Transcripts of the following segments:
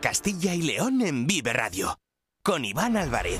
Castilla y León en Vive Radio. Con Iván Álvarez.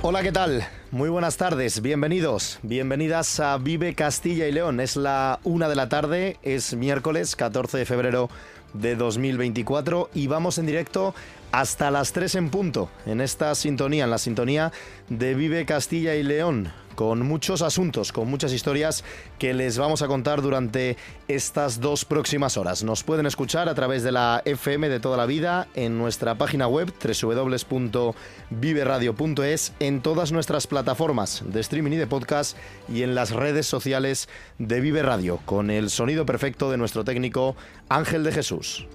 Hola, ¿qué tal? Muy buenas tardes, bienvenidos, bienvenidas a Vive Castilla y León. Es la una de la tarde, es miércoles 14 de febrero de 2024 y vamos en directo hasta las 3 en punto en esta sintonía, en la sintonía de Vive Castilla y León con muchos asuntos, con muchas historias que les vamos a contar durante estas dos próximas horas. Nos pueden escuchar a través de la FM de toda la vida en nuestra página web www.viveradio.es, en todas nuestras plataformas de streaming y de podcast y en las redes sociales de Vive Radio, con el sonido perfecto de nuestro técnico Ángel de Jesús.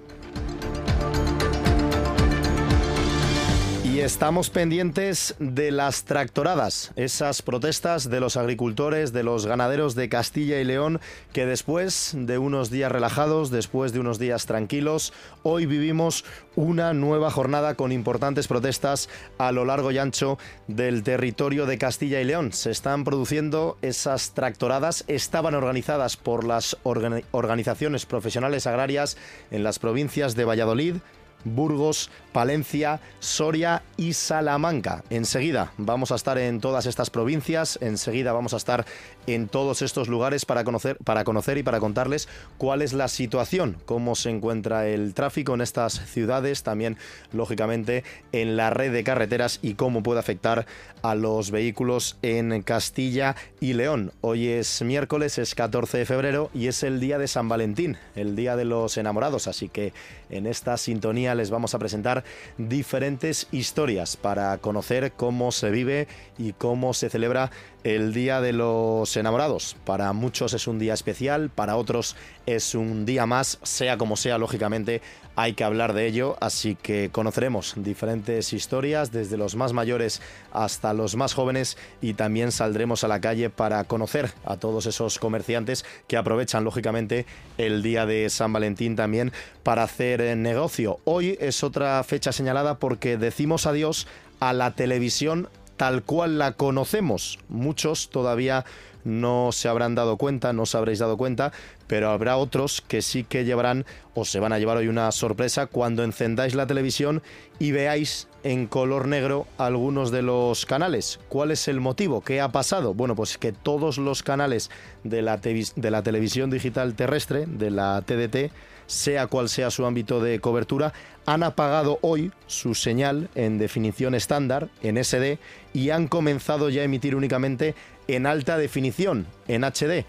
Estamos pendientes de las tractoradas, esas protestas de los agricultores, de los ganaderos de Castilla y León, que después de unos días relajados, después de unos días tranquilos, hoy vivimos una nueva jornada con importantes protestas a lo largo y ancho del territorio de Castilla y León. Se están produciendo esas tractoradas, estaban organizadas por las organizaciones profesionales agrarias en las provincias de Valladolid, Burgos, Palencia, Soria y Salamanca. Enseguida vamos a estar en todas estas provincias, enseguida vamos a estar en todos estos lugares para conocer, para conocer y para contarles cuál es la situación, cómo se encuentra el tráfico en estas ciudades, también lógicamente en la red de carreteras y cómo puede afectar a los vehículos en Castilla y León. Hoy es miércoles, es 14 de febrero y es el día de San Valentín, el día de los enamorados, así que en esta sintonía les vamos a presentar diferentes historias para conocer cómo se vive y cómo se celebra el Día de los Enamorados. Para muchos es un día especial, para otros es un día más, sea como sea, lógicamente hay que hablar de ello, así que conoceremos diferentes historias, desde los más mayores hasta los más jóvenes, y también saldremos a la calle para conocer a todos esos comerciantes que aprovechan, lógicamente, el día de San Valentín también para hacer negocio. Hoy es otra fecha señalada porque decimos adiós a la televisión tal cual la conocemos. Muchos todavía no se habrán dado cuenta, no os habréis dado cuenta, pero habrá otros que sí que llevarán o se van a llevar hoy una sorpresa cuando encendáis la televisión y veáis en color negro algunos de los canales. ¿Cuál es el motivo? ¿Qué ha pasado? Bueno, pues que todos los canales de la, de la televisión digital terrestre, de la TDT, sea cual sea su ámbito de cobertura, han apagado hoy su señal en definición estándar, en SD, y han comenzado ya a emitir únicamente en alta definición, en HD.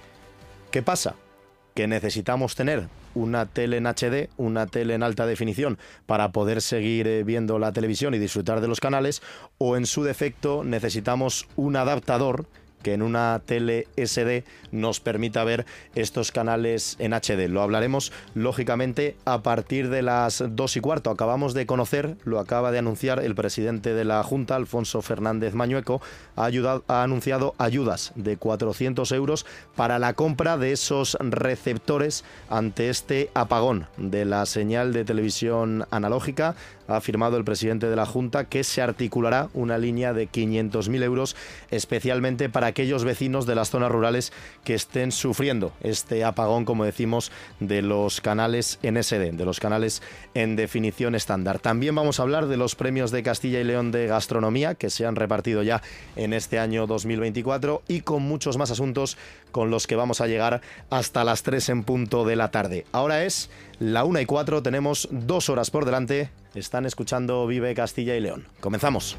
¿Qué pasa? Que necesitamos tener una tele en HD, una tele en alta definición para poder seguir eh, viendo la televisión y disfrutar de los canales, o en su defecto necesitamos un adaptador que en una tele SD nos permita ver estos canales en HD. Lo hablaremos lógicamente a partir de las 2 y cuarto. Acabamos de conocer, lo acaba de anunciar el presidente de la Junta, Alfonso Fernández Mañueco, ha, ayudado, ha anunciado ayudas de 400 euros para la compra de esos receptores ante este apagón de la señal de televisión analógica ha afirmado el presidente de la Junta que se articulará una línea de 500.000 euros especialmente para aquellos vecinos de las zonas rurales que estén sufriendo este apagón, como decimos, de los canales en SD, de los canales en definición estándar. También vamos a hablar de los premios de Castilla y León de gastronomía que se han repartido ya en este año 2024 y con muchos más asuntos con los que vamos a llegar hasta las 3 en punto de la tarde. Ahora es la 1 y 4, tenemos dos horas por delante. Están escuchando Vive Castilla y León. Comenzamos.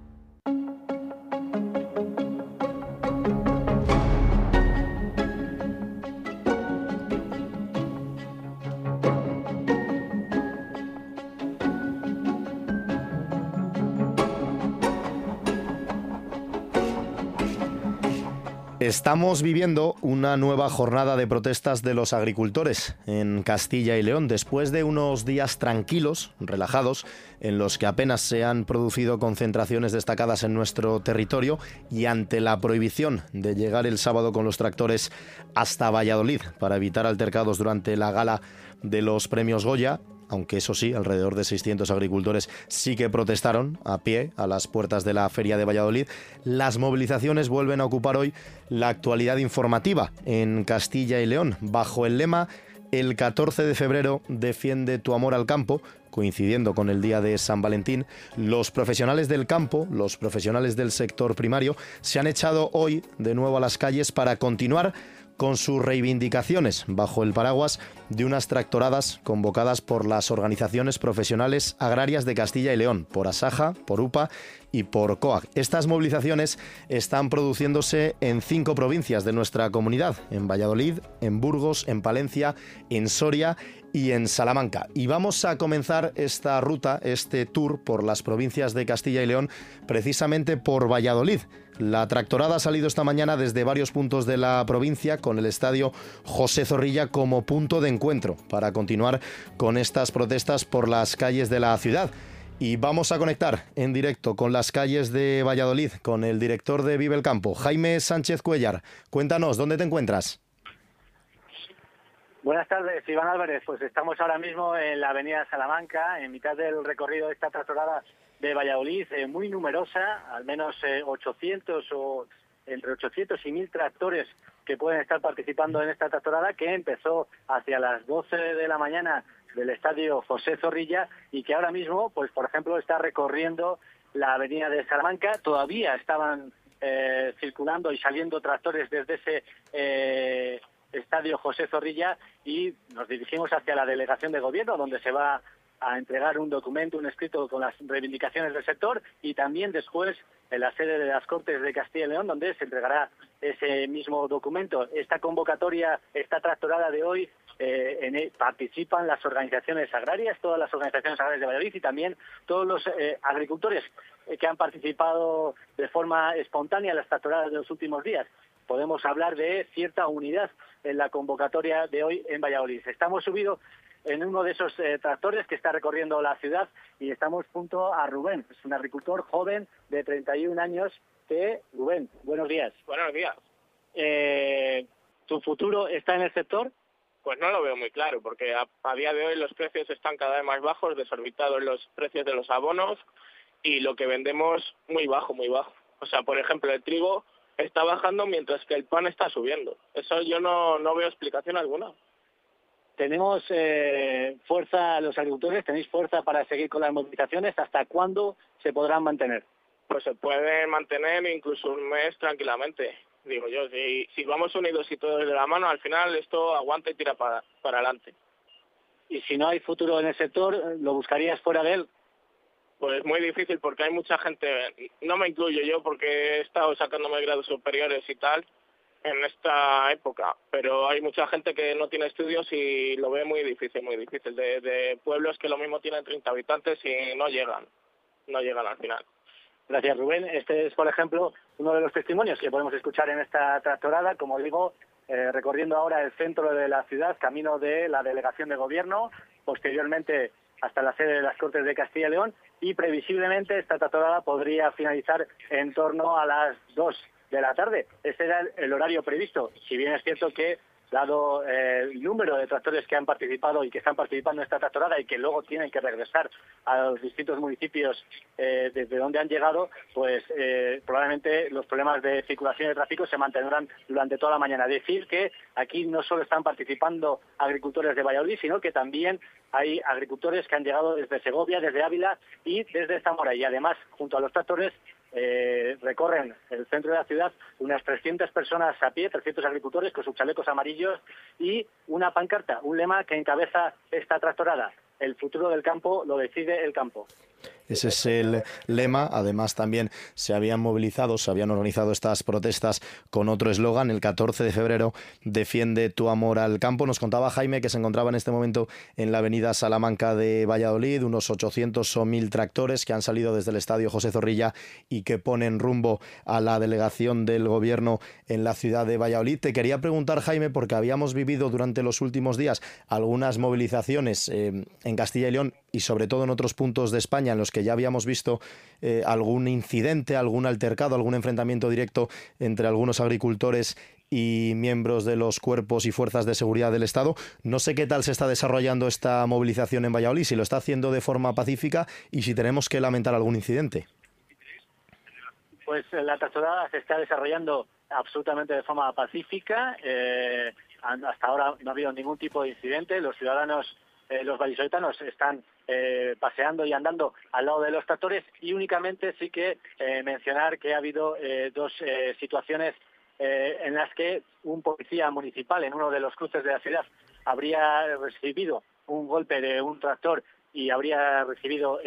Estamos viviendo una nueva jornada de protestas de los agricultores en Castilla y León, después de unos días tranquilos, relajados, en los que apenas se han producido concentraciones destacadas en nuestro territorio y ante la prohibición de llegar el sábado con los tractores hasta Valladolid para evitar altercados durante la gala de los premios Goya, aunque eso sí, alrededor de 600 agricultores sí que protestaron a pie a las puertas de la Feria de Valladolid. Las movilizaciones vuelven a ocupar hoy la actualidad informativa en Castilla y León, bajo el lema El 14 de febrero defiende tu amor al campo, coincidiendo con el día de San Valentín, los profesionales del campo, los profesionales del sector primario, se han echado hoy de nuevo a las calles para continuar con sus reivindicaciones bajo el paraguas de unas tractoradas convocadas por las organizaciones profesionales agrarias de Castilla y León, por Asaja, por UPA y por COAG. Estas movilizaciones están produciéndose en cinco provincias de nuestra comunidad, en Valladolid, en Burgos, en Palencia, en Soria y en Salamanca. Y vamos a comenzar esta ruta, este tour por las provincias de Castilla y León, precisamente por Valladolid. La tractorada ha salido esta mañana desde varios puntos de la provincia con el estadio José Zorrilla como punto de encuentro para continuar con estas protestas por las calles de la ciudad. Y vamos a conectar en directo con las calles de Valladolid con el director de Vive el Campo, Jaime Sánchez Cuellar. Cuéntanos, ¿dónde te encuentras? Buenas tardes, Iván Álvarez. Pues estamos ahora mismo en la avenida Salamanca, en mitad del recorrido de esta tractorada de Valladolid, eh, muy numerosa, al menos 800 eh, o entre 800 y 1000 tractores que pueden estar participando en esta tractorada que empezó hacia las 12 de la mañana del estadio José Zorrilla y que ahora mismo, pues por ejemplo, está recorriendo la avenida de Salamanca. Todavía estaban eh, circulando y saliendo tractores desde ese estadio José Zorrilla y nos dirigimos hacia la delegación de gobierno donde se va a entregar un documento, un escrito con las reivindicaciones del sector y también después en la sede de las Cortes de Castilla y León, donde se entregará ese mismo documento. Esta convocatoria, esta tractorada de hoy, eh, en, e, participan las organizaciones agrarias, todas las organizaciones agrarias de Valladolid y también todos los eh, agricultores que han participado de forma espontánea en las tractoradas de los últimos días. Podemos hablar de cierta unidad en la convocatoria de hoy en Valladolid. Estamos subidos en uno de esos eh, tractores que está recorriendo la ciudad y estamos junto a Rubén, es un agricultor joven de 31 años que, Rubén, buenos días. Buenos días. Eh, ¿Tu futuro está en el sector? Pues no lo veo muy claro, porque a, día de hoy los precios están cada vez más bajos, desorbitados los precios de los abonos y lo que vendemos muy bajo, muy bajo. O sea, por ejemplo, el trigo está bajando mientras que el pan está subiendo. Eso yo no, no veo explicación alguna. ¿Tenemos eh, fuerza los agricultores? ¿Tenéis fuerza para seguir con las movilizaciones? ¿Hasta cuándo se podrán mantener? Pues se pueden mantener incluso un mes tranquilamente. Digo yo, si, si vamos unidos y todos de la mano, al final esto aguanta y tira para, para adelante. Y si no hay futuro en el sector, ¿lo buscarías fuera de él? Pues muy difícil porque hay mucha gente, no me incluyo yo porque he estado sacándome grados superiores y tal, en esta época, pero hay mucha gente que no tiene estudios y lo ve muy difícil, muy difícil, de, pueblos que lo mismo tienen 30 habitantes y no llegan, no llegan al final. Gracias, Rubén. Este es, por ejemplo, uno de los testimonios que podemos escuchar en esta tractorada, como digo, eh, recorriendo ahora el centro de la ciudad, camino de la delegación de gobierno, posteriormente hasta la sede de las Cortes de Castilla y León, y previsiblemente esta tractorada podría finalizar en torno a las dos de la tarde. Ese era el horario previsto. Si bien es cierto que, dado eh, el número de tractores que han participado y que están participando en esta tractorada y que luego tienen que regresar a los distintos municipios eh, desde donde han llegado, pues eh, probablemente los problemas de circulación de tráfico se mantendrán durante toda la mañana. Decir que aquí no solo están participando agricultores de Valladolid, sino que también hay agricultores que han llegado desde Segovia, desde Ávila y desde Zamora. Y además, junto a los tractores, eh, recorren el centro de la ciudad unas 300 personas a pie, 300 agricultores con sus chalecos amarillos y una pancarta, un lema que encabeza esta tractorada. El futuro del campo lo decide el campo. Ese es el lema. Además, también se habían movilizado, se habían organizado estas protestas con otro eslogan. El 14 de febrero, defiende tu amor al campo. Nos contaba Jaime que se encontraba en este momento en la avenida Salamanca de Valladolid, unos 800 o 1000 tractores que han salido desde el estadio José Zorrilla y que ponen rumbo a la delegación del gobierno en la ciudad de Valladolid. Te quería preguntar, Jaime, porque habíamos vivido durante los últimos días algunas movilizaciones eh, en Castilla y León y sobre todo en otros puntos de España en los que ya habíamos visto eh, algún incidente, algún altercado, algún enfrentamiento directo entre algunos agricultores y miembros de los cuerpos y fuerzas de seguridad del Estado. No sé qué tal se está desarrollando esta movilización en Valladolid, si lo está haciendo de forma pacífica y si tenemos que lamentar algún incidente. Pues eh, la trastornada se está desarrollando absolutamente de forma pacífica. Eh, hasta ahora no ha habido ningún tipo de incidente. Los ciudadanos, eh, los vallisoletanos, están paseando y andando al lado de los tractores. Y únicamente sí que mencionar que ha habido dos situaciones en las que un policía municipal en uno de los cruces de la ciudad habría recibido un golpe de un tractor y habría recibido,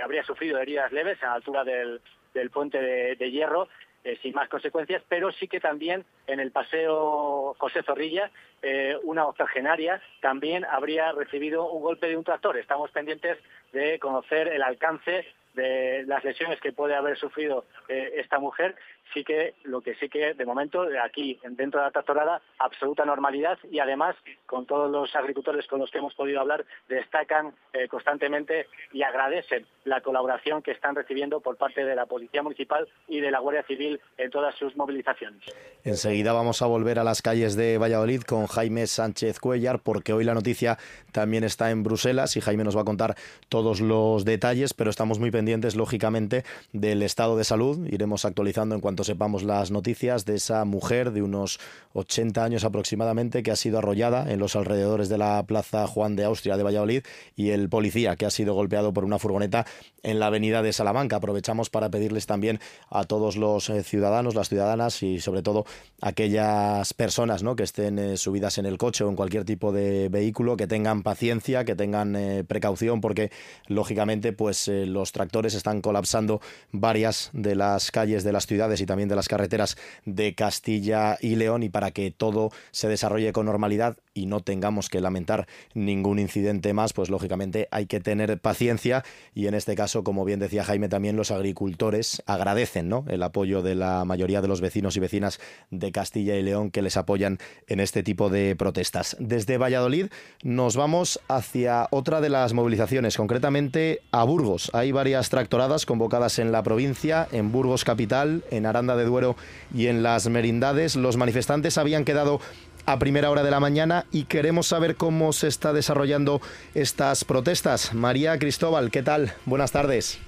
habría sufrido heridas leves a la altura del, del puente de, hierro eh, sin más consecuencias, pero sí que también en el paseo José Zorrilla, eh, una octogenaria también habría recibido un golpe de un tractor. Estamos pendientes de conocer el alcance de las lesiones que puede haber sufrido eh, esta mujer sí que lo que sí que de momento aquí dentro de la tractorada absoluta normalidad y además con todos los agricultores con los que hemos podido hablar destacan eh, constantemente y agradecen la colaboración que están recibiendo por parte de la Policía Municipal y de la Guardia Civil en todas sus movilizaciones. Enseguida vamos a volver a las calles de Valladolid con Jaime Sánchez Cuellar porque hoy la noticia también está en Bruselas y Jaime nos va a contar todos los detalles, pero estamos muy pendientes lógicamente del estado de salud. Iremos actualizando en cuanto sepamos las noticias de esa mujer de unos 80 años aproximadamente que ha sido arrollada en los alrededores de la Plaza Juan de Austria de Valladolid y el policía que ha sido golpeado por una furgoneta en la avenida de Salamanca. Aprovechamos para pedirles también a todos los eh, ciudadanos, las ciudadanas y sobre todo aquellas personas ¿no? que estén eh, subidas en el coche o en cualquier tipo de vehículo que tengan paciencia, que tengan eh, precaución porque lógicamente pues los tractores están colapsando varias de las calles de las ciudades y también de las carreteras de Castilla y León y para que todo se desarrolle con normalidad y no tengamos que lamentar ningún incidente más, pues lógicamente hay que tener paciencia y en este caso, como bien decía Jaime, también los agricultores agradecen ¿no? el apoyo de la mayoría de los vecinos y vecinas de Castilla y León que les apoyan en este tipo de protestas. Desde Valladolid nos vamos hacia otra de las movilizaciones, concretamente a Burgos. Hay varias tractoradas convocadas en la provincia, en Burgos capital, en Aranda de Duero y en las Merindades. Los manifestantes habían quedado a primera hora de la mañana y queremos saber cómo se está desarrollando estas protestas. María Cristóbal, ¿qué tal? Buenas tardes.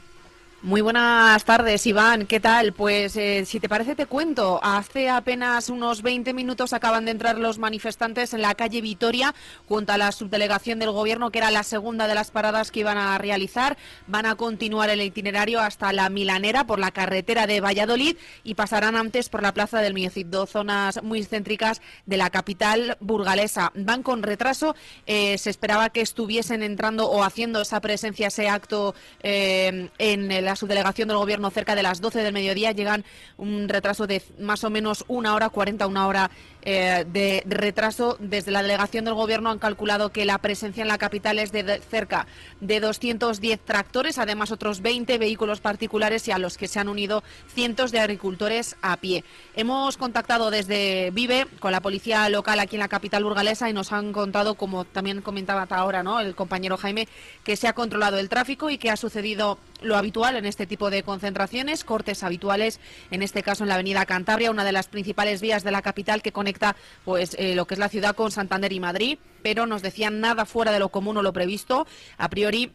Muy buenas tardes, Iván. ¿Qué tal? Pues eh, si te parece te cuento. Hace apenas unos 20 minutos acaban de entrar los manifestantes en la calle Vitoria junto a la subdelegación del Gobierno, que era la segunda de las paradas que iban a realizar. Van a continuar el itinerario hasta la Milanera por la carretera de Valladolid y pasarán antes por la Plaza del Miocid, dos zonas muy céntricas de la capital burgalesa. Van con retraso. Eh, se esperaba que estuviesen entrando o haciendo esa presencia, ese acto eh, en el la subdelegación del Gobierno cerca de las 12 del mediodía. Llegan un retraso de más o menos una hora, 40, una hora eh, de, retraso. Desde la delegación del Gobierno han calculado que la presencia en la capital es de, cerca de 210 tractores, además otros 20 vehículos particulares y a los que se han unido cientos de agricultores a pie. Hemos contactado desde Vive con la policía local aquí en la capital burgalesa y nos han contado, como también comentaba hasta ahora ¿no? el compañero Jaime, que se ha controlado el tráfico y que ha sucedido lo habitual en este tipo de concentraciones, cortes habituales, en este caso en la avenida Cantabria, una de las principales vías de la capital que conecta pues eh, lo que es la ciudad con Santander y Madrid, pero nos decían nada fuera de lo común o lo previsto. A priori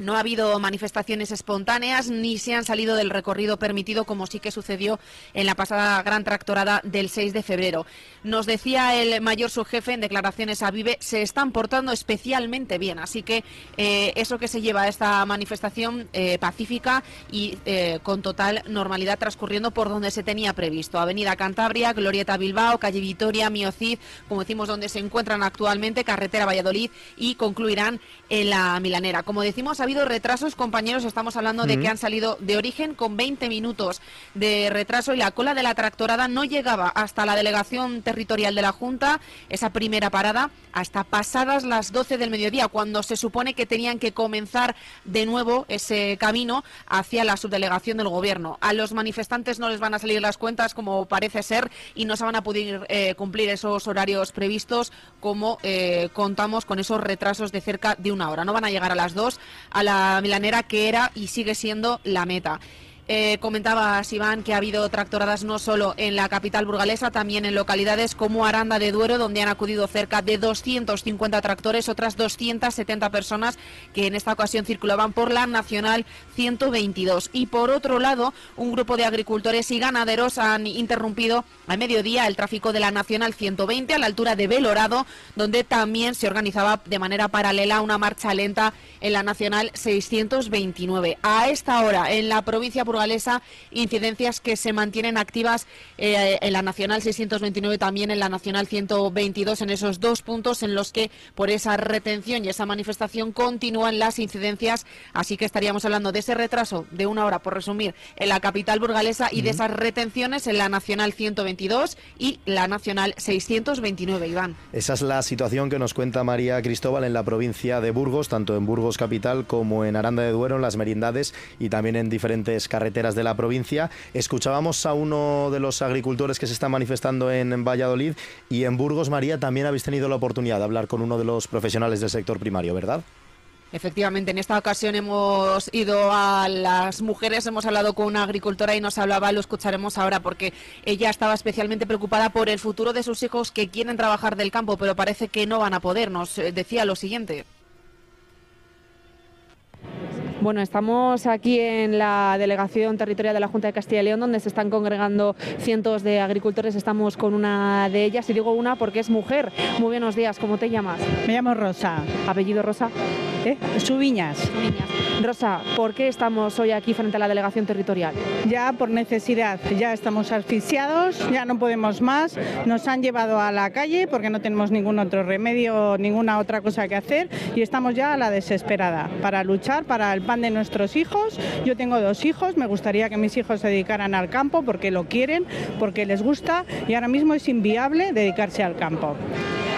no ha habido manifestaciones espontáneas ni se han salido del recorrido permitido como sí que sucedió en la pasada gran tractorada del 6 de febrero. Nos decía el mayor subjefe en declaraciones a Vive, se están portando especialmente bien. Así que eh, eso que se lleva a esta manifestación eh, pacífica y eh, con total normalidad transcurriendo por donde se tenía previsto. Avenida Cantabria, Glorieta Bilbao, Calle Vitoria, Miocid, como decimos, donde se encuentran actualmente, Carretera Valladolid y concluirán en la Milanera. Como decimos, ha habido retrasos, compañeros, estamos hablando de que han salido de origen con 20 minutos de retraso y la cola de la tractorada no llegaba hasta la delegación territorial de la Junta, esa primera parada, hasta pasadas las 12 del mediodía, cuando se supone que tenían que comenzar de nuevo ese camino hacia la subdelegación del Gobierno. A los manifestantes no les van a salir las cuentas, como parece ser, y no se van a poder eh, cumplir esos horarios previstos, como eh, contamos con esos retrasos de cerca de una hora. No van a llegar a las dos a la milanera que era y sigue siendo la meta. Eh, comentaba Iván que ha habido tractoradas no solo en la capital burgalesa, también en localidades como Aranda de Duero, donde han acudido cerca de 250 tractores, otras 270 personas que en esta ocasión circulaban por la Nacional 122. Y por otro lado, un grupo de agricultores y ganaderos han interrumpido a mediodía el tráfico de la Nacional 120 a la altura de Belorado, donde también se organizaba de manera paralela una marcha lenta en la Nacional 629. A esta hora, en la provincia burgalesa, incidencias que se mantienen activas eh, en la Nacional 629, también en la Nacional 122, en esos dos puntos en los que por esa retención y esa manifestación continúan las incidencias. Así que estaríamos hablando de ese retraso de una hora, por resumir, en la capital burgalesa y de esas retenciones en la Nacional 122 y la Nacional 629, Iván. Esa es la situación que nos cuenta María Cristóbal en la provincia de Burgos, tanto en Burgos capital como en Aranda de Duero, en las merindades y también en diferentes carreteras de la provincia. Escuchábamos a uno de los agricultores que se está manifestando en Valladolid y en Burgos, María, también habéis tenido la oportunidad de hablar con uno de los profesionales del sector primario, ¿verdad? Efectivamente, en esta ocasión hemos ido a las mujeres, hemos hablado con una agricultora y nos hablaba, lo escucharemos ahora, porque ella estaba especialmente preocupada por el futuro de sus hijos que quieren trabajar del campo, pero parece que no van a poder. Nos decía lo siguiente. Bueno, estamos aquí en la delegación territorial de la Junta de Castilla y León, donde se están congregando cientos de agricultores. Estamos con una de ellas, y digo una porque es mujer. Muy buenos días, ¿cómo te llamas? Me llamo Rosa. ¿Apellido Rosa? ¿Eh? Subiñas. Subiñas. Rosa, ¿por qué estamos hoy aquí frente a la delegación territorial? Ya por necesidad, ya estamos asfixiados, ya no podemos más. Nos han llevado a la calle porque no tenemos ningún otro remedio, ninguna otra cosa que hacer y estamos ya a la desesperada para luchar para el pan de nuestros hijos. Yo tengo dos hijos, me gustaría que mis hijos se dedicaran al campo porque lo quieren, porque les gusta y ahora mismo es inviable dedicarse al campo.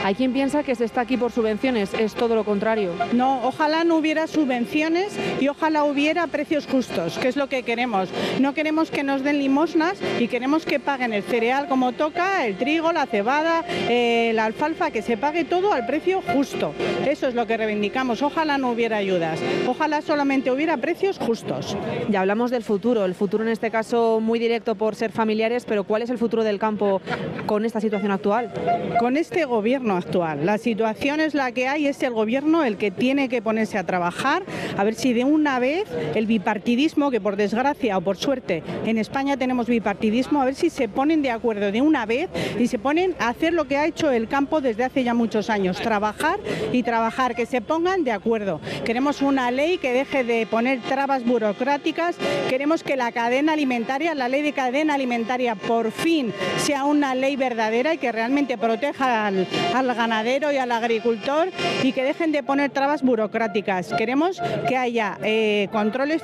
Hay quien piensa que se está aquí por subvenciones, es todo lo contrario. No, ojalá no hubiera subvenciones y ojalá hubiera precios justos, que es lo que queremos. No queremos que nos den limosnas y queremos que paguen el cereal como toca, el trigo, la cebada, eh, la alfalfa, que se pague todo al precio justo. Eso es lo que reivindicamos. Ojalá no hubiera ayudas, ojalá solamente hubiera precios justos. Ya hablamos del futuro, el futuro en este caso muy directo por ser familiares, pero ¿cuál es el futuro del campo con esta situación actual? Con este gobierno actual. La situación es la que hay, es el gobierno el que tiene que ponerse a trabajar, a ver si de una vez el bipartidismo, que por desgracia o por suerte en España tenemos bipartidismo, a ver si se ponen de acuerdo de una vez y se ponen a hacer lo que ha hecho el campo desde hace ya muchos años, trabajar y trabajar, que se pongan de acuerdo. Queremos una ley que deje de poner trabas burocráticas, queremos que la cadena alimentaria, la ley de cadena alimentaria por fin sea una ley verdadera y que realmente proteja al, ganadero y al agricultor y que dejen de poner trabas burocráticas. Queremos que haya eh, controles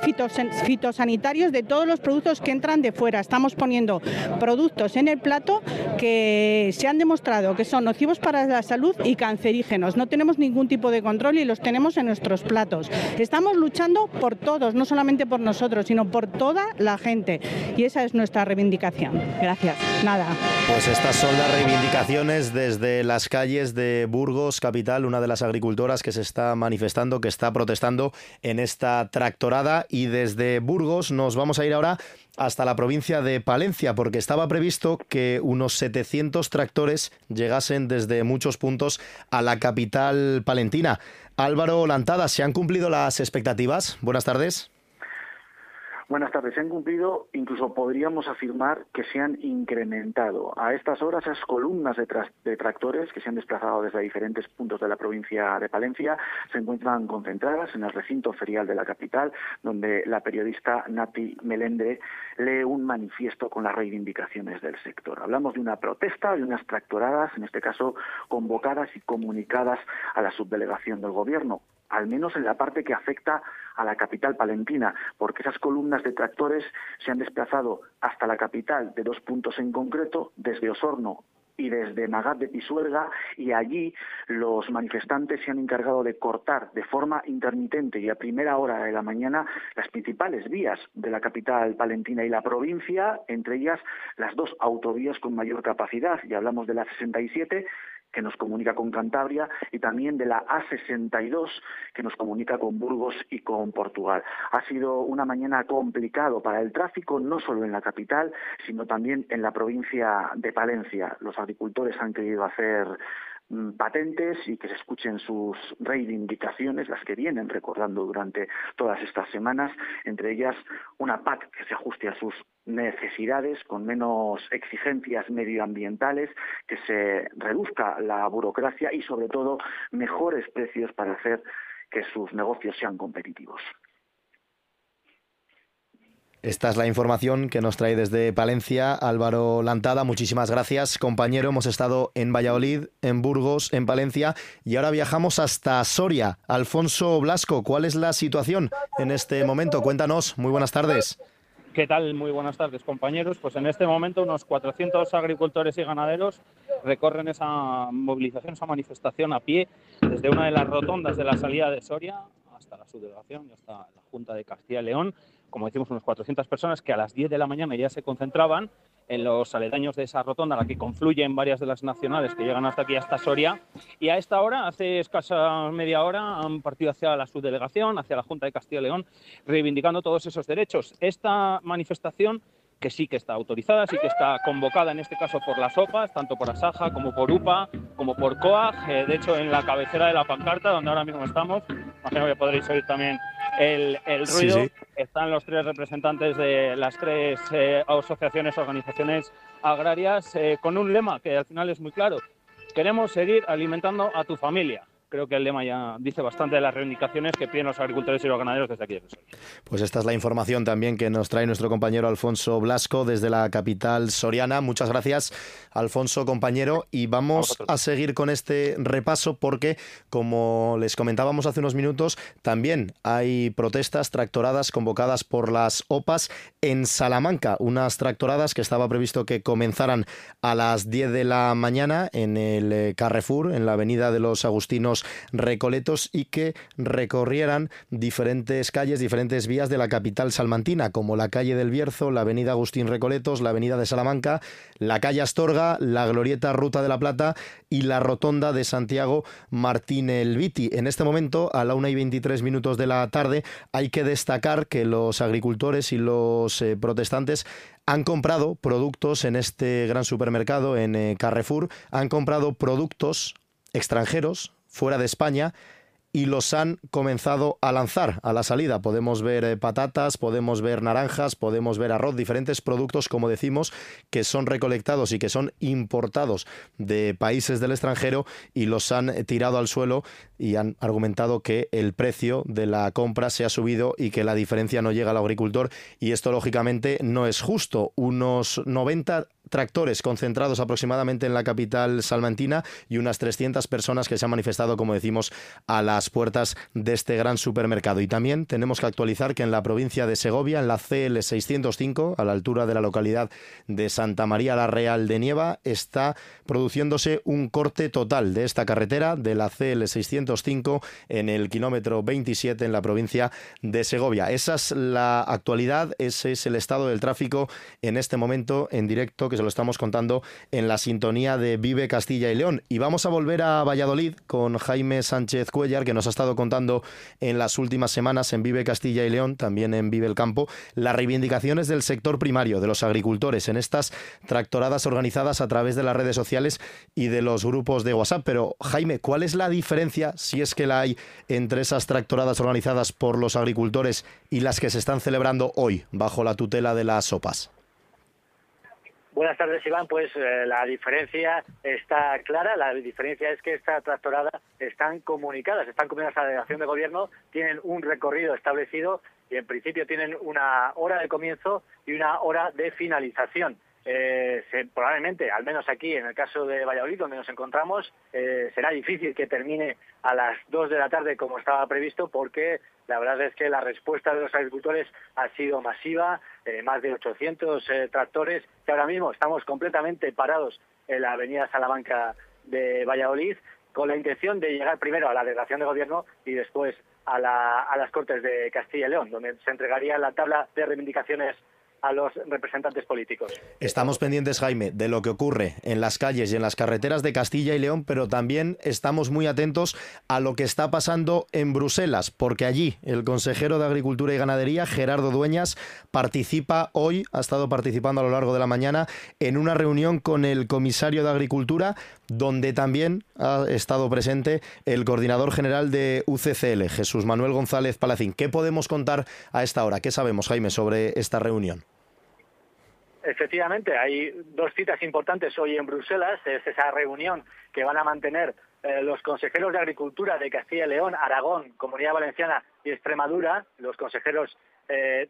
fitosanitarios de todos los productos que entran de fuera. Estamos poniendo productos en el plato que se han demostrado que son nocivos para la salud y cancerígenos. No tenemos ningún tipo de control y los tenemos en nuestros platos. Estamos luchando por todos, no solamente por nosotros, sino por toda la gente. Y esa es nuestra reivindicación. Gracias. Nada. Pues estas son las reivindicaciones desde las calles de Burgos, capital, una de las agricultoras que se está manifestando, que está protestando en esta tractorada. Y desde Burgos nos vamos a ir ahora hasta la provincia de Palencia, porque estaba previsto que unos 700 tractores llegasen desde muchos puntos a la capital palentina. Álvaro Lantada, ¿se han cumplido las expectativas? Buenas tardes. Buenas tardes. Se han cumplido, incluso podríamos afirmar que se han incrementado. A estas horas, esas columnas de, tractores que se han desplazado desde diferentes puntos de la provincia de Palencia se encuentran concentradas en el recinto ferial de la capital, donde la periodista Nati Melendre lee un manifiesto con las reivindicaciones del sector. Hablamos de una protesta, de unas tractoradas, en este caso convocadas y comunicadas a la subdelegación del Gobierno al menos en la parte que afecta a la capital palentina, porque esas columnas de tractores se han desplazado hasta la capital de dos puntos en concreto, desde Osorno y desde Magat de Pisuerga y allí los manifestantes se han encargado de cortar de forma intermitente y a primera hora de la mañana las principales vías de la capital palentina y la provincia, entre ellas las dos autovías con mayor capacidad, y hablamos de la 67 que nos comunica con Cantabria, y también de la A62, que nos comunica con Burgos y con Portugal. Ha sido una mañana complicado para el tráfico, no solo en la capital, sino también en la provincia de Palencia. Los agricultores han querido hacer Mm, patentes y que se escuchen sus reivindicaciones, las que vienen recordando durante todas estas semanas, entre ellas una PAC que se ajuste a sus necesidades, con menos exigencias medioambientales, que se reduzca la burocracia y, sobre todo, mejores precios para hacer que sus negocios sean competitivos. Esta es la información que nos trae desde Palencia Álvaro Lantada. Muchísimas gracias, compañero. Hemos estado en Valladolid, en Burgos, en Palencia y ahora viajamos hasta Soria. Alfonso Blasco, ¿cuál es la situación en este momento? Cuéntanos. Muy buenas tardes. ¿Qué tal? Muy buenas tardes, compañeros. Pues en este momento unos 400 agricultores y ganaderos recorren esa movilización, esa manifestación a pie desde una de las rotondas de la salida de Soria hasta la subdelegación y hasta la Junta de Castilla y León como decimos, unas 400 personas que a las 10 de la mañana ya se concentraban en los aledaños de esa rotonda, a la que confluyen varias de las nacionales que llegan hasta aquí, hasta Soria. Y a esta hora, hace escasa media hora, han partido hacia la subdelegación, hacia la Junta de Castilla y León, reivindicando todos esos derechos. Esta manifestación que sí que está autorizada, sí que está convocada en este caso por las OPAs, tanto por Asaja como por UPA, como por COAG. Eh, de hecho, en la cabecera de la pancarta, donde ahora mismo estamos, imagino que podréis oír también el, ruido, están los tres representantes de las tres eh, asociaciones, organizaciones agrarias, eh, con un lema que al final es muy claro. Queremos seguir alimentando a tu familia creo que el lema ya dice bastante de las reivindicaciones que piden los agricultores y los ganaderos desde aquí. Pues esta es la información también que nos trae nuestro compañero Alfonso Blasco desde la capital soriana. Muchas gracias, Alfonso, compañero. Y vamos a, seguir con este repaso porque, como les comentábamos hace unos minutos, también hay protestas tractoradas convocadas por las OPAs en Salamanca. Unas tractoradas que estaba previsto que comenzaran a las 10 de la mañana en el eh, Carrefour, en la avenida de los Agustinos recoletos y que recorrieran diferentes calles, diferentes vías de la capital salmantina, como la calle del Bierzo, la avenida Agustín Recoletos, la avenida de Salamanca, la calle Astorga, la glorieta Ruta de la Plata y la rotonda de Santiago Martín Elviti. En este momento, a la 1 y 23 minutos de la tarde, hay que destacar que los agricultores y los eh, protestantes han comprado productos en este gran supermercado, en eh, Carrefour, han comprado productos extranjeros, fuera de España y los han comenzado a lanzar a la salida. Podemos ver eh, patatas, podemos ver naranjas, podemos ver arroz, diferentes productos, como decimos, que son recolectados y que son importados de países del extranjero y los han tirado al suelo y han argumentado que el precio de la compra se ha subido y que la diferencia no llega al agricultor y esto lógicamente no es justo. Unos 90 tractores concentrados aproximadamente en la capital salmantina y unas 300 personas que se han manifestado, como decimos, a las puertas de este gran supermercado. Y también tenemos que actualizar que en la provincia de Segovia, en la CL 605, a la altura de la localidad de Santa María la Real de Nieva, está produciéndose un corte total de esta carretera de la CL 605 en el kilómetro 27 en la provincia de Segovia. Esa es la actualidad, ese es el estado del tráfico en este momento en directo que se lo estamos contando en la sintonía de Vive Castilla y León. Y vamos a volver a Valladolid con Jaime Sánchez Cuellar, que nos ha estado contando en las últimas semanas en Vive Castilla y León, también en Vive el Campo, las reivindicaciones del sector primario, de los agricultores, en estas tractoradas organizadas a través de las redes sociales y de los grupos de WhatsApp. Pero, Jaime, ¿cuál es la diferencia, si es que la hay, entre esas tractoradas organizadas por los agricultores y las que se están celebrando hoy bajo la tutela de las sopas? Buenas tardes, Iván. Pues eh, la diferencia está clara. La diferencia es que estas tractoradas están comunicadas, están comunicadas a la delegación de gobierno, tienen un recorrido establecido y en principio tienen una hora de comienzo y una hora de finalización. Eh, probablemente, al menos aquí en el caso de Valladolid, donde nos encontramos, eh, será difícil que termine a las 2 de la tarde como estaba previsto porque la verdad es que la respuesta de los agricultores ha sido masiva, eh, más de 800 tractores, que ahora mismo estamos completamente parados en la avenida Salamanca de Valladolid, con la intención de llegar primero a la delegación de gobierno y después a, a las Cortes de Castilla y León, donde se entregaría la tabla de reivindicaciones a los representantes políticos. Estamos pendientes, Jaime, de lo que ocurre en las calles y en las carreteras de Castilla y León, pero también estamos muy atentos a lo que está pasando en Bruselas, porque allí el consejero de Agricultura y Ganadería, Gerardo Dueñas, participa hoy, ha estado participando a lo largo de la mañana, en una reunión con el comisario de Agricultura, donde también ha estado presente el coordinador general de UCCL, Jesús Manuel González Palacín. ¿Qué podemos contar a esta hora? ¿Qué sabemos, Jaime, sobre esta reunión? Efectivamente, hay dos citas importantes hoy en Bruselas. Es esa reunión que van a mantener eh, los consejeros de Agricultura de Castilla y León, Aragón, Comunidad Valenciana y Extremadura, los consejeros eh,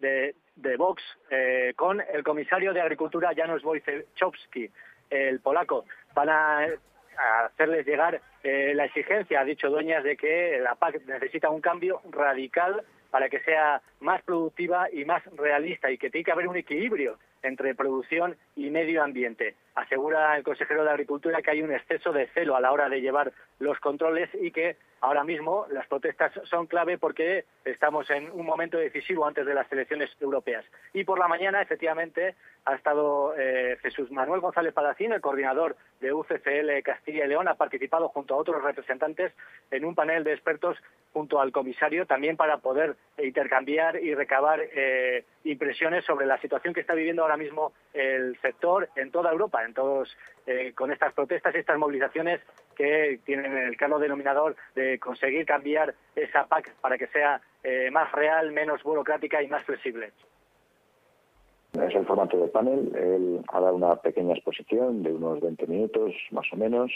de, Vox, eh, con el comisario de Agricultura Janusz Wojciechowski, el polaco. Van a, a hacerles llegar la exigencia, ha dicho Dueñas, de que la PAC necesita un cambio radical para que sea más productiva y más realista y que tiene que haber un equilibrio entre producción y medio ambiente. Asegura el consejero de Agricultura que hay un exceso de celo a la hora de llevar los controles y que ahora mismo las protestas son clave porque estamos en un momento decisivo antes de las elecciones europeas. Y por la mañana, efectivamente, ha estado eh, Jesús Manuel González Palacín, el coordinador de UCCL Castilla y León, ha participado junto a otros representantes en un panel de expertos junto al comisario, también para poder intercambiar y recabar eh, impresiones sobre la situación que está viviendo ahora mismo el sector en toda Europa, en todos, eh, con estas protestas y estas movilizaciones que tienen el claro denominador de conseguir cambiar esa PAC para que sea eh, más real, menos burocrática y más flexible. Es el formato del panel. Él ha dado una pequeña exposición de unos 20 minutos, más o menos,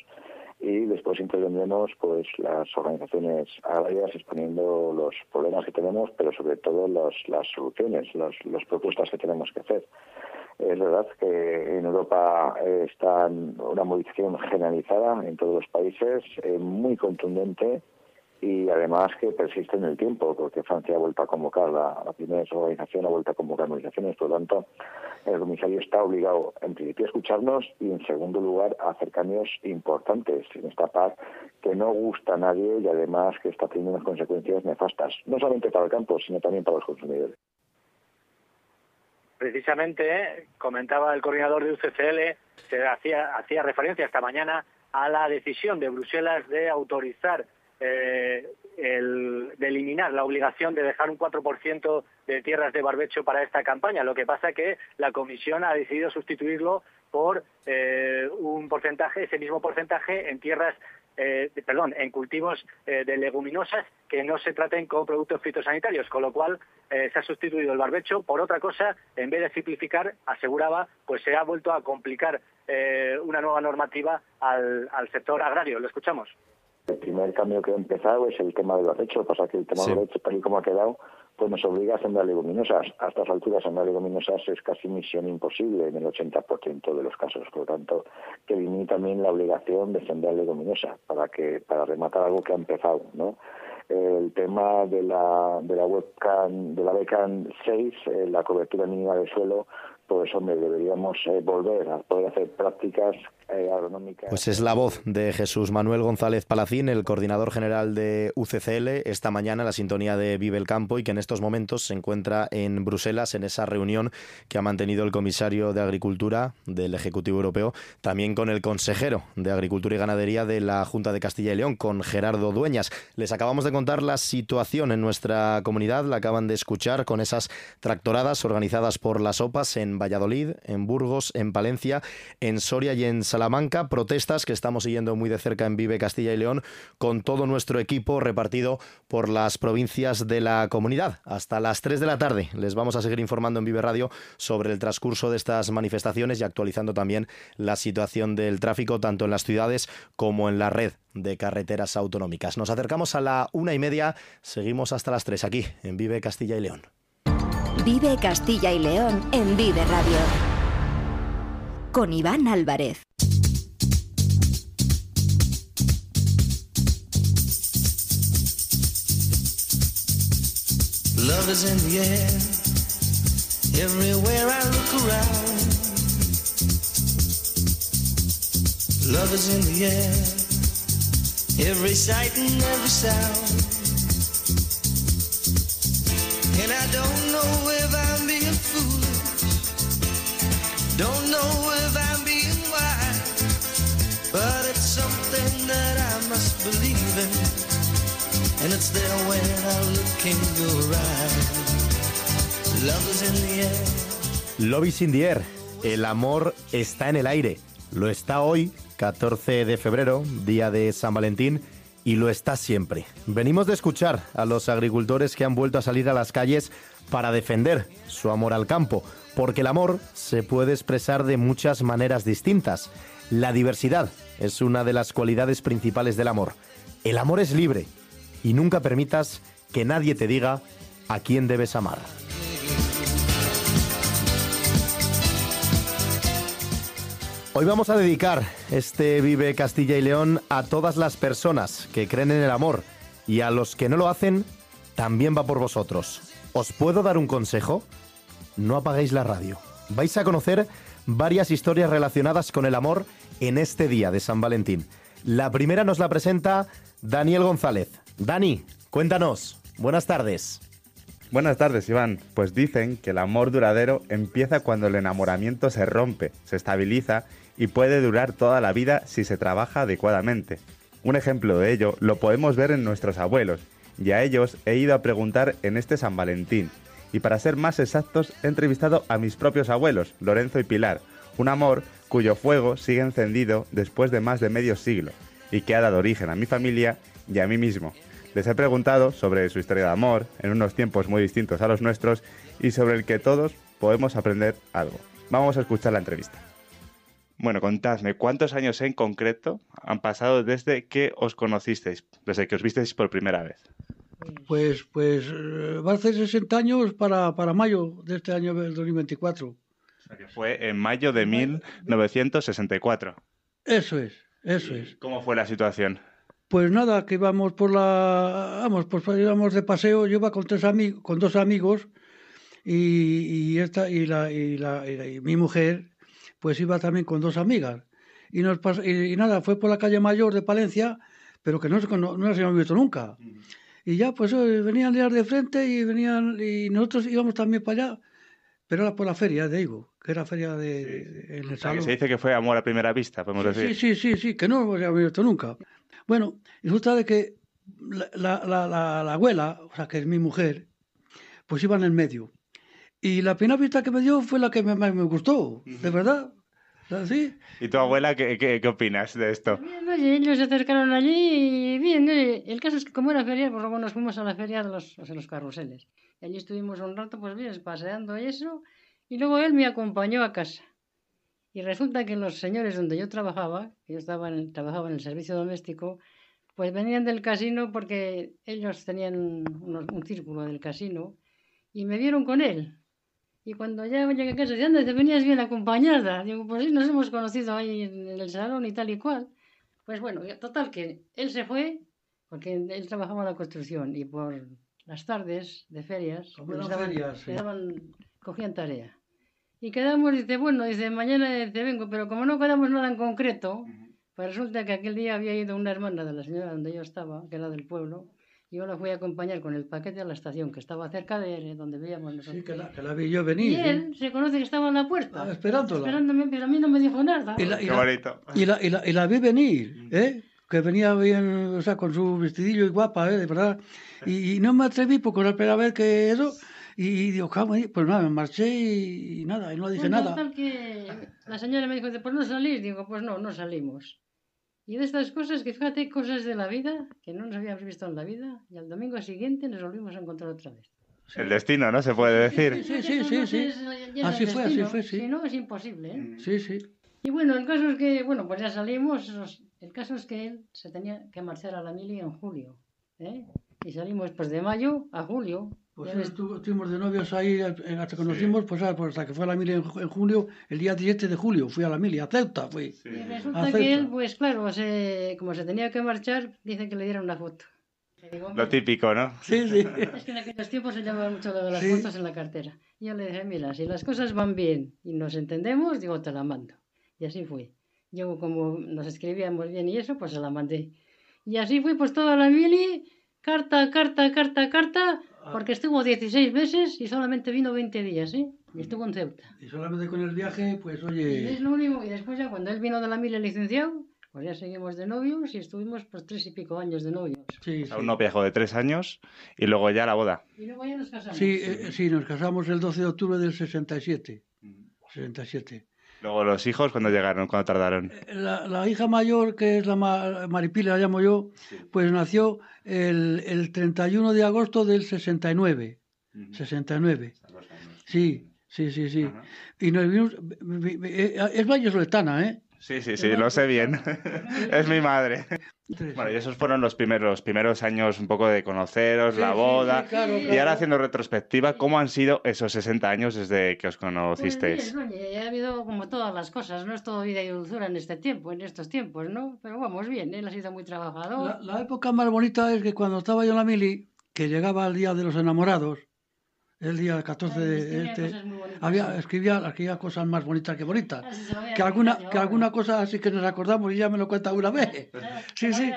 y después intervendremos pues las organizaciones agrarias exponiendo los problemas que tenemos, pero sobre todo las soluciones, las propuestas que tenemos que hacer. Es verdad que en Europa está una movilización generalizada en todos los países, eh, muy contundente y además que persiste en el tiempo, porque Francia ha vuelto a convocar, la, primera organización ha vuelto a convocar movilizaciones, por lo tanto, el comisario está obligado, en principio, a escucharnos y, en segundo lugar, a hacer cambios importantes en esta paz que no gusta a nadie y, además, que está teniendo unas consecuencias nefastas, no solamente para el campo, sino también para los consumidores. Precisamente, comentaba el coordinador de UCCL, se hacía, hacía referencia esta mañana a la decisión de Bruselas de autorizar eh, el, de eliminar la obligación de dejar un 4% de tierras de barbecho para esta campaña. Lo que pasa que la Comisión ha decidido sustituirlo por eh, un porcentaje, ese mismo porcentaje en tierras eh, perdón, en cultivos eh, de leguminosas que no se traten con productos fitosanitarios, con lo cual eh, se ha sustituido el barbecho por otra cosa, en vez de simplificar, aseguraba, pues se ha vuelto a complicar una nueva normativa al, sector agrario. Lo escuchamos. El primer cambio que ha empezado es el tema del barbecho, pasa que el tema del barbecho, tal y como ha quedado, pues nos obliga a sembrar leguminosas. A estas alturas, sembrar leguminosas es casi misión imposible en el 80% de los casos. Por lo tanto, que viene también la obligación de sembrar leguminosas para, que, para rematar algo que ha empezado, ¿no? el tema de la, de la webcam, de la webcam 6, eh, la cobertura mínima de suelo, pues hombre, deberíamos eh, volver a poder hacer prácticas eh, agronómicas. Pues es la voz de Jesús Manuel González Palacín, el coordinador general de UCCL, esta mañana en la sintonía de Vive el Campo y que en estos momentos se encuentra en Bruselas en esa reunión que ha mantenido el comisario de Agricultura del Ejecutivo Europeo, también con el consejero de Agricultura y Ganadería de la Junta de Castilla y León, con Gerardo Dueñas. Les acabamos de contar la situación en nuestra comunidad, la acaban de escuchar con esas tractoradas organizadas por las OPAS en Valladolid, en Burgos, en Palencia, en Soria y en Salamanca. Protestas que estamos siguiendo muy de cerca en Vive Castilla y León con todo nuestro equipo repartido por las provincias de la comunidad. Hasta las 3 de la tarde les vamos a seguir informando en Vive Radio sobre el transcurso de estas manifestaciones y actualizando también la situación del tráfico tanto en las ciudades como en la red de carreteras autonómicas. Nos acercamos a la una y media, seguimos hasta las 3 aquí en Vive Castilla y León. Vive Castilla y León en Vive Radio. Con Iván Álvarez. Love is in the air. Everywhere I look around. Love is in the air. Every sight and every sound. And I don't know And. Love is in the air. El amor está en el aire. Lo está hoy, 14 de febrero, día de San Valentín, y lo está siempre. Venimos de escuchar a los agricultores que han vuelto a salir a las calles para defender su amor al campo, porque el amor se puede expresar de muchas maneras distintas. La diversidad es una de las cualidades principales del amor. El amor es libre y nunca permitas que nadie te diga a quién debes amar. Hoy vamos a dedicar este Vive Castilla y León a todas las personas que creen en el amor y a los que no lo hacen, también va por vosotros. ¿Os puedo dar un consejo? No apaguéis la radio. Vais a conocer varias historias relacionadas con el amor en este día de San Valentín. La primera nos la presenta Daniel González. Dani, cuéntanos. Buenas tardes. Buenas tardes, Iván. Pues dicen que el amor duradero empieza cuando el enamoramiento se rompe, se estabiliza y puede durar toda la vida si se trabaja adecuadamente. Un ejemplo de ello lo podemos ver en nuestros abuelos, y a ellos he ido a preguntar en este San Valentín. Y para ser más exactos, he entrevistado a mis propios abuelos, Lorenzo y Pilar, un amor cuyo fuego sigue encendido después de más de medio siglo, y que ha dado origen a mi familia y a mí mismo. Les he preguntado sobre su historia de amor, en unos tiempos muy distintos a los nuestros, y sobre el que todos podemos aprender algo. Vamos a escuchar la entrevista. Bueno, contadme, ¿cuántos años en concreto han pasado desde que os conocisteis, desde que os visteis por primera vez? Pues, pues eh, va a ser 60 años para, para mayo de este año del 2024. O sea, que fue en mayo de 1964. Eso es, eso es. ¿Cómo fue la situación? Pues nada, que íbamos por la, vamos, pues íbamos de paseo, yo iba con tres amigos, con dos amigos y, y esta y la, y la y mi mujer pues iba también con dos amigas. Y, nos y, nada, fue por la calle Mayor de Palencia, pero que no, no, no las habíamos visto nunca. Y ya, pues eh, venían de frente y venían, y nosotros íbamos también para allá, pero era por la feria de Igo, que era feria de, de en el o sea, que se dice que fue amor a primera vista, podemos sí, decir. Sí, sí, sí, sí, que no lo habíamos visto nunca. Bueno, resulta de que la, la, la, la, abuela, o sea, que es mi mujer, pues iba en el medio. Y la primera vista que me dio fue la que me, me gustó, de verdad. ¿Sí? ¿Y tu abuela qué, qué, qué opinas de esto? Bien, oye, ellos se acercaron allí y bien, oye, el caso es que como era feria, pues luego nos fuimos a la feria de los, sea, los carruseles. Y allí estuvimos un rato, pues bien, paseando y eso, y luego él me acompañó a casa. Y resulta que los señores donde yo trabajaba, yo estaba en, trabajaba en el servicio doméstico, pues venían del casino porque ellos tenían unos, un círculo del casino y me vieron con él. Y cuando ya llegué a casa, ¿de dónde venías bien acompañada? Digo, pues sí, nos hemos conocido ahí en el salón y tal y cual. Pues bueno, total que él se fue, porque él trabajaba en la construcción y por las tardes de ferias, Como eran daban, ferias, sí. daban- cogían tarea. Y quedamos, dice, bueno, dice, mañana te vengo, pero como no quedamos nada en concreto, pues resulta que aquel día había ido una hermana de la señora donde yo estaba, que era del pueblo, y yo la fui a acompañar con el paquete a la estación, que estaba cerca de donde vivíamos nosotros. Sí, que la, que la vi yo venir. Y ¿sí? él se conoce que estaba en la puerta. Ah, esperándola. Esperándome, pero a mí no me dijo nada. Y la, y la- y la- y la- y la vi venir, ¿eh? Que venía bien, o sea, con su vestidillo y guapa, ¿eh? De verdad. Y, y no me atreví porque la primera vez que eso. Y, digo, "Cama ahí". pues nada, me marché y, y nada, y no dije Bueno, nada. total que la señora me dijo, dice, pues no salís. Digo, pues no, no salimos. Y de estas cosas, que fíjate, cosas de la vida que no nos habíamos visto en la vida, y al domingo siguiente nos volvimos a encontrar otra vez. El destino, ¿no? Se puede decir. Sí, sí, sí, sí. Así fue, así fue, sí. Si no, es imposible, ¿eh? Sí, sí. Y bueno, el caso es que, bueno, pues ya salimos. El caso es que él se tenía que marchar a la mili en julio, ¿eh? Y salimos pues de mayo a julio. Pues sí, estu- estuvimos de novios ahí eh, hasta que conocimos, pues, ah, pues hasta que fue a la mili en, ju- en julio, el día 17 de julio, fui a la mili, a Ceuta fui. Y resulta A que él, pues claro, se, como se tenía que marchar, dice que le dieron una foto. Lo típico, ¿no? Sí, sí. Es que en aquellos tiempos se llevaba mucho lo de las Sí. fotos en la cartera. Y yo le dije, mira, si las cosas van bien y nos entendemos, digo, te la mando. Y así fue. Yo como nos escribíamos bien y eso, pues se la mandé. Y así fue pues toda la mili, carta, carta, carta, carta, porque estuvo 16 meses y solamente vino 20 días, ¿eh? Y estuvo en Ceuta. Y solamente con el viaje, pues Y oye, es lo único. Y después ya cuando él vino de la mili licenciado, pues ya seguimos de novios y estuvimos pues tres y pico años de novios. sí, O sea, un noviazgo de tres años y luego ya la boda. Y luego ya nos casamos. sí, eh, sí, nos casamos el 12 de octubre del 67. 67. Luego los hijos, ¿cuándo llegaron? ¿Cuándo tardaron? La, la hija mayor, que es la ma- Maripila, la llamo yo, pues nació el, el 31 de agosto del 69. 69. Sí, sí, sí, sí. Y nos vimos, vi- vi- eh, es vallesoletana, ¿eh? Sí, sí, sí, lo sé bien. es mi madre. Bueno, y esos fueron los primeros, primeros años un poco de conoceros, Sí, la sí, boda. sí, claro, Y ahora haciendo retrospectiva, ¿cómo han sido esos 60 años desde que os Pues conocisteis? bien, oye, ha habido como todas las cosas, no es todo vida y dulzura en este tiempo, en estos tiempos, ¿no? Pero vamos bien, él ha sido muy trabajador. La, la época más bonita es que cuando estaba yo en la mili, que llegaba el día de los enamorados, el día 14 de escribía este, había, escribía, escribía cosas más bonitas que bonitas. Ah, Que alguna, que ahora. alguna cosa así que nos acordamos y ya me lo cuenta una vez. Sí, sí,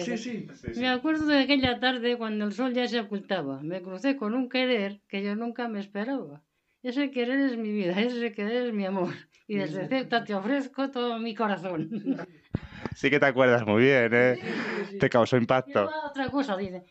sí, sí. Me acuerdo de aquella tarde cuando el sol ya se ocultaba. Me crucé con un querer que yo nunca me esperaba. Ese querer es mi vida, ese querer es mi amor. Y desde Ceuta te ofrezco todo mi corazón. Sí que te acuerdas muy bien, ¿eh? Te causó impacto. Otra cosa, dice.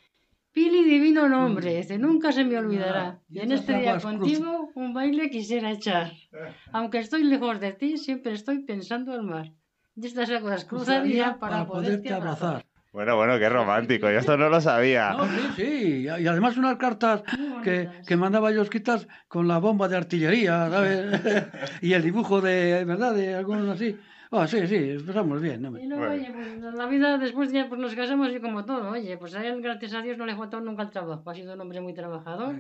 Pili divino nombre, dice, nunca se me olvidará. Ah, y en este día contigo un baile quisiera echar. Aunque estoy lejos de ti, siempre estoy pensando al mar. Y estas aguas cruzaría para, poderte abrazar. Bueno, bueno, qué romántico. Yo esto no lo sabía. No, sí, sí. Y además unas cartas que, que mandaba yo escritas con la bomba de artillería, ¿sabes? y el dibujo de, ¿verdad? De algunos así. Ah, sí, sí, empezamos bien. ¿no? Y luego, oye, pues la vida después ya pues nos casamos y como todo, oye, pues a él, gracias a Dios, no le faltó nunca el trabajo. Ha sido un hombre muy trabajador.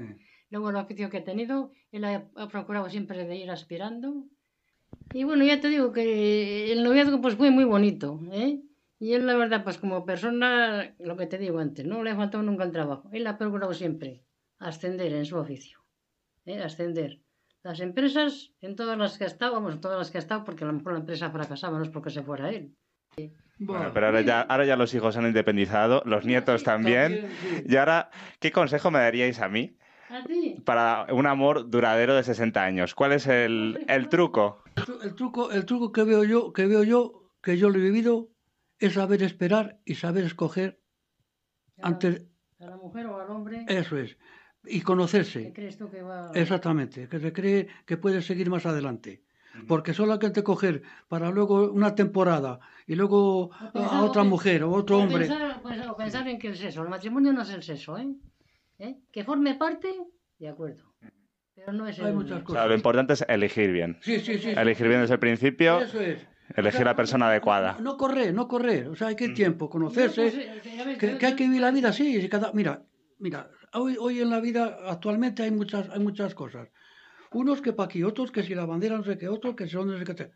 Luego el oficio que ha tenido, él ha, ha procurado siempre de ir aspirando. Y bueno, ya te digo que el noviazgo pues fue muy bonito, ¿eh? Y él, la verdad, pues como persona, lo que te digo antes, no le ha faltado nunca el trabajo. Él ha procurado siempre ascender en su oficio, ¿eh? Ascender. Las empresas, en todas las que ha estado, vamos, en todas las que ha estado, porque a lo mejor la empresa fracasaba, no es porque se fuera él. Bueno, pero ahora ya, ahora ya los hijos han independizado, los nietos también. Y ahora, ¿qué consejo me daríais a mí ¿A ti? para un amor duradero de 60 años? ¿Cuál es el, el truco? El truco, el truco que veo yo, que veo yo, que yo lo he vivido, es saber esperar y saber escoger antes. A la mujer o al hombre. Eso es. Y ¿Qué conocerse. crees tú que va Exactamente. Que se cree que puede seguir más adelante. Porque solamente coger para luego una temporada y luego pensar- a otra o mujer o otro o hombre. Pensar, pues, o pensar en que el sexo, el matrimonio no es el sexo, ¿eh? ¿Eh? Que forme parte, de acuerdo. Pero no es el... Hay muchas O sea, cosas. lo importante es elegir bien. Sí, sí, sí. Elegir bien desde el principio, Eso es. elegir la persona adecuada. No correr, no correr. O sea, hay que tiempo, conocerse. pues, eh, que, que hay que vivir la vida así. Cada, mira, mira, hoy, hoy en la vida actualmente hay muchas, hay muchas cosas. Unos que para aquí, otros que si la bandera no sé qué, otros que si no sé qué.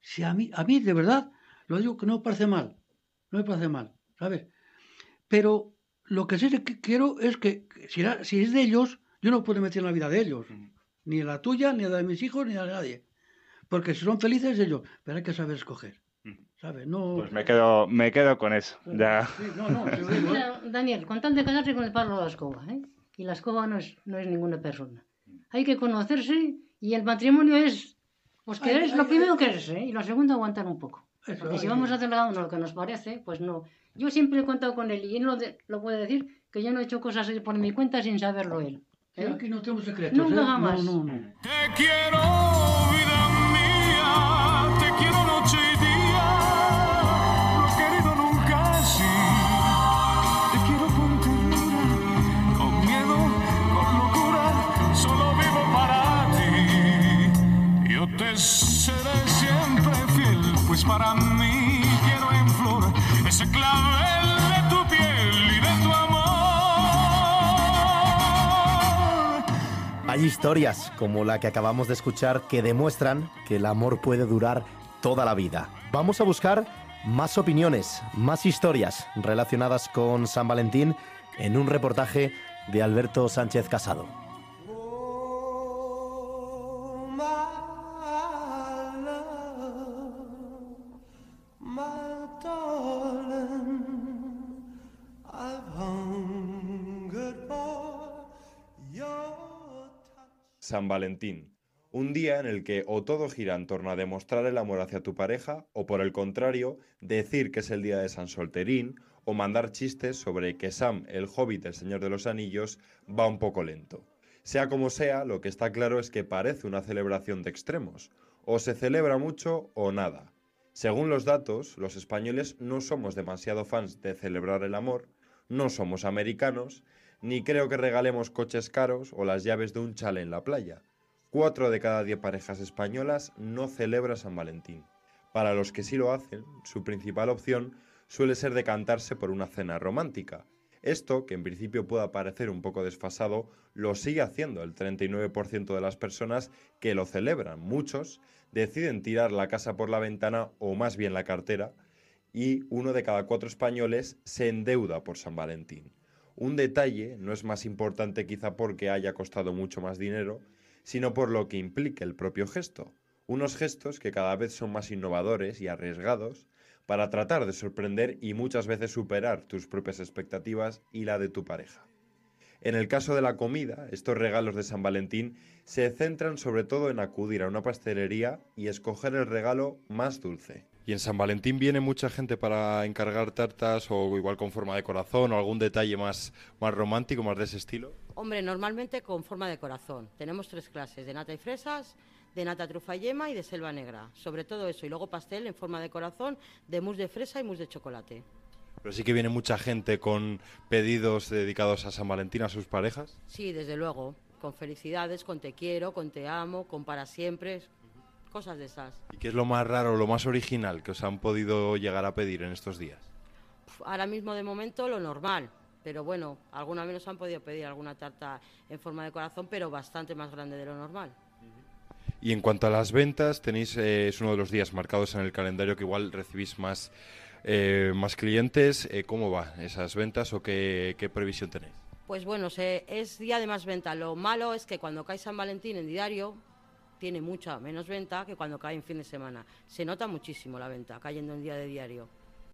Si a mí, a mí de verdad, lo digo que no me parece mal. No me parece mal, ¿sabes? Pero lo que sí que quiero es que si, si es de ellos, yo no puedo meter en la vida de ellos. Ni en la tuya, ni en la de mis hijos, ni en la de nadie. Porque si son felices ellos, pero hay que saber escoger. ¿Sabes? No. Pues me quedo, me quedo con eso. Ya. Sí, no, no, digo, ¿eh? Daniel, con tal de casarse con el palo de la escoba, ¿eh? Y la escoba no es, no es ninguna persona. Hay que conocerse y el matrimonio es, pues ay, lo ay. primero quererse, ¿eh? Y lo segundo aguantar un poco. Eso, Porque si vamos ay. a hacer cada uno lo que nos parece, pues no. Yo siempre he contado con él y él lo, de- lo puede decir, que yo no he hecho cosas por mi cuenta sin saberlo él. ¿eh? aquí no tenemos secretos. Nunca ¿eh? jamás. No, no, no. Te quiero, pues para mí quiero en flor ese clavel de tu piel y de tu amor. Hay historias como la que acabamos de escuchar que demuestran que el amor puede durar toda la vida. Vamos a buscar más opiniones, más historias relacionadas con San Valentín en un reportaje de Alberto Sánchez Casado. San Valentín. Un día en el que o todo gira en torno a demostrar el amor hacia tu pareja, o por el contrario, decir que es el día de San Solterín, o mandar chistes sobre que Sam, el hobbit del Señor de los Anillos, va un poco lento. Sea como sea, lo que está claro es que parece una celebración de extremos. O se celebra mucho o nada. Según los datos, los españoles no somos demasiado fans de celebrar el amor, no somos americanos, ni creo que regalemos coches caros o las llaves de un chale en la playa. Cuatro de cada diez parejas españolas no celebra San Valentín. Para los que sí lo hacen, su principal opción suele ser decantarse por una cena romántica. Esto, que en principio pueda parecer un poco desfasado, lo sigue haciendo el 39% de las personas que lo celebran. Muchos deciden tirar la casa por la ventana o más bien la cartera y uno de cada cuatro españoles se endeuda por San Valentín. Un detalle no es más importante quizá porque haya costado mucho más dinero, sino por lo que implica el propio gesto. Unos gestos que cada vez son más innovadores y arriesgados para tratar de sorprender y muchas veces superar tus propias expectativas y la de tu pareja. En el caso de la comida, estos regalos de San Valentín se centran sobre todo en acudir a una pastelería y escoger el regalo más dulce. ¿Y en San Valentín viene mucha gente para encargar tartas o igual con forma de corazón o algún detalle más, más romántico, más de ese estilo? Hombre, normalmente con forma de corazón. Tenemos tres clases, de nata y fresas, de nata trufa y yema y de selva negra. Sobre todo eso. Y luego pastel en forma de corazón, de mousse de fresa y mousse de chocolate. Pero sí que viene mucha gente con pedidos dedicados a San Valentín a sus parejas. Sí, desde luego. Con felicidades, con te quiero, con te amo, con para siempre, cosas de esas. ¿Y qué es lo más raro, lo más original que os han podido llegar a pedir en estos días? Ahora mismo de momento lo normal, pero bueno, alguna vez nos han podido pedir alguna tarta en forma de corazón, pero bastante más grande de lo normal. Y en cuanto a las ventas, tenéis eh, es uno de los días marcados en el calendario que igual recibís más, eh, más clientes. Eh, ¿Cómo va esas ventas o qué, qué previsión tenéis? Pues bueno, se, es día de más venta. Lo malo es que cuando cae San Valentín en diario tiene mucha menos venta que cuando cae en fin de semana. Se nota muchísimo la venta cayendo en día de diario.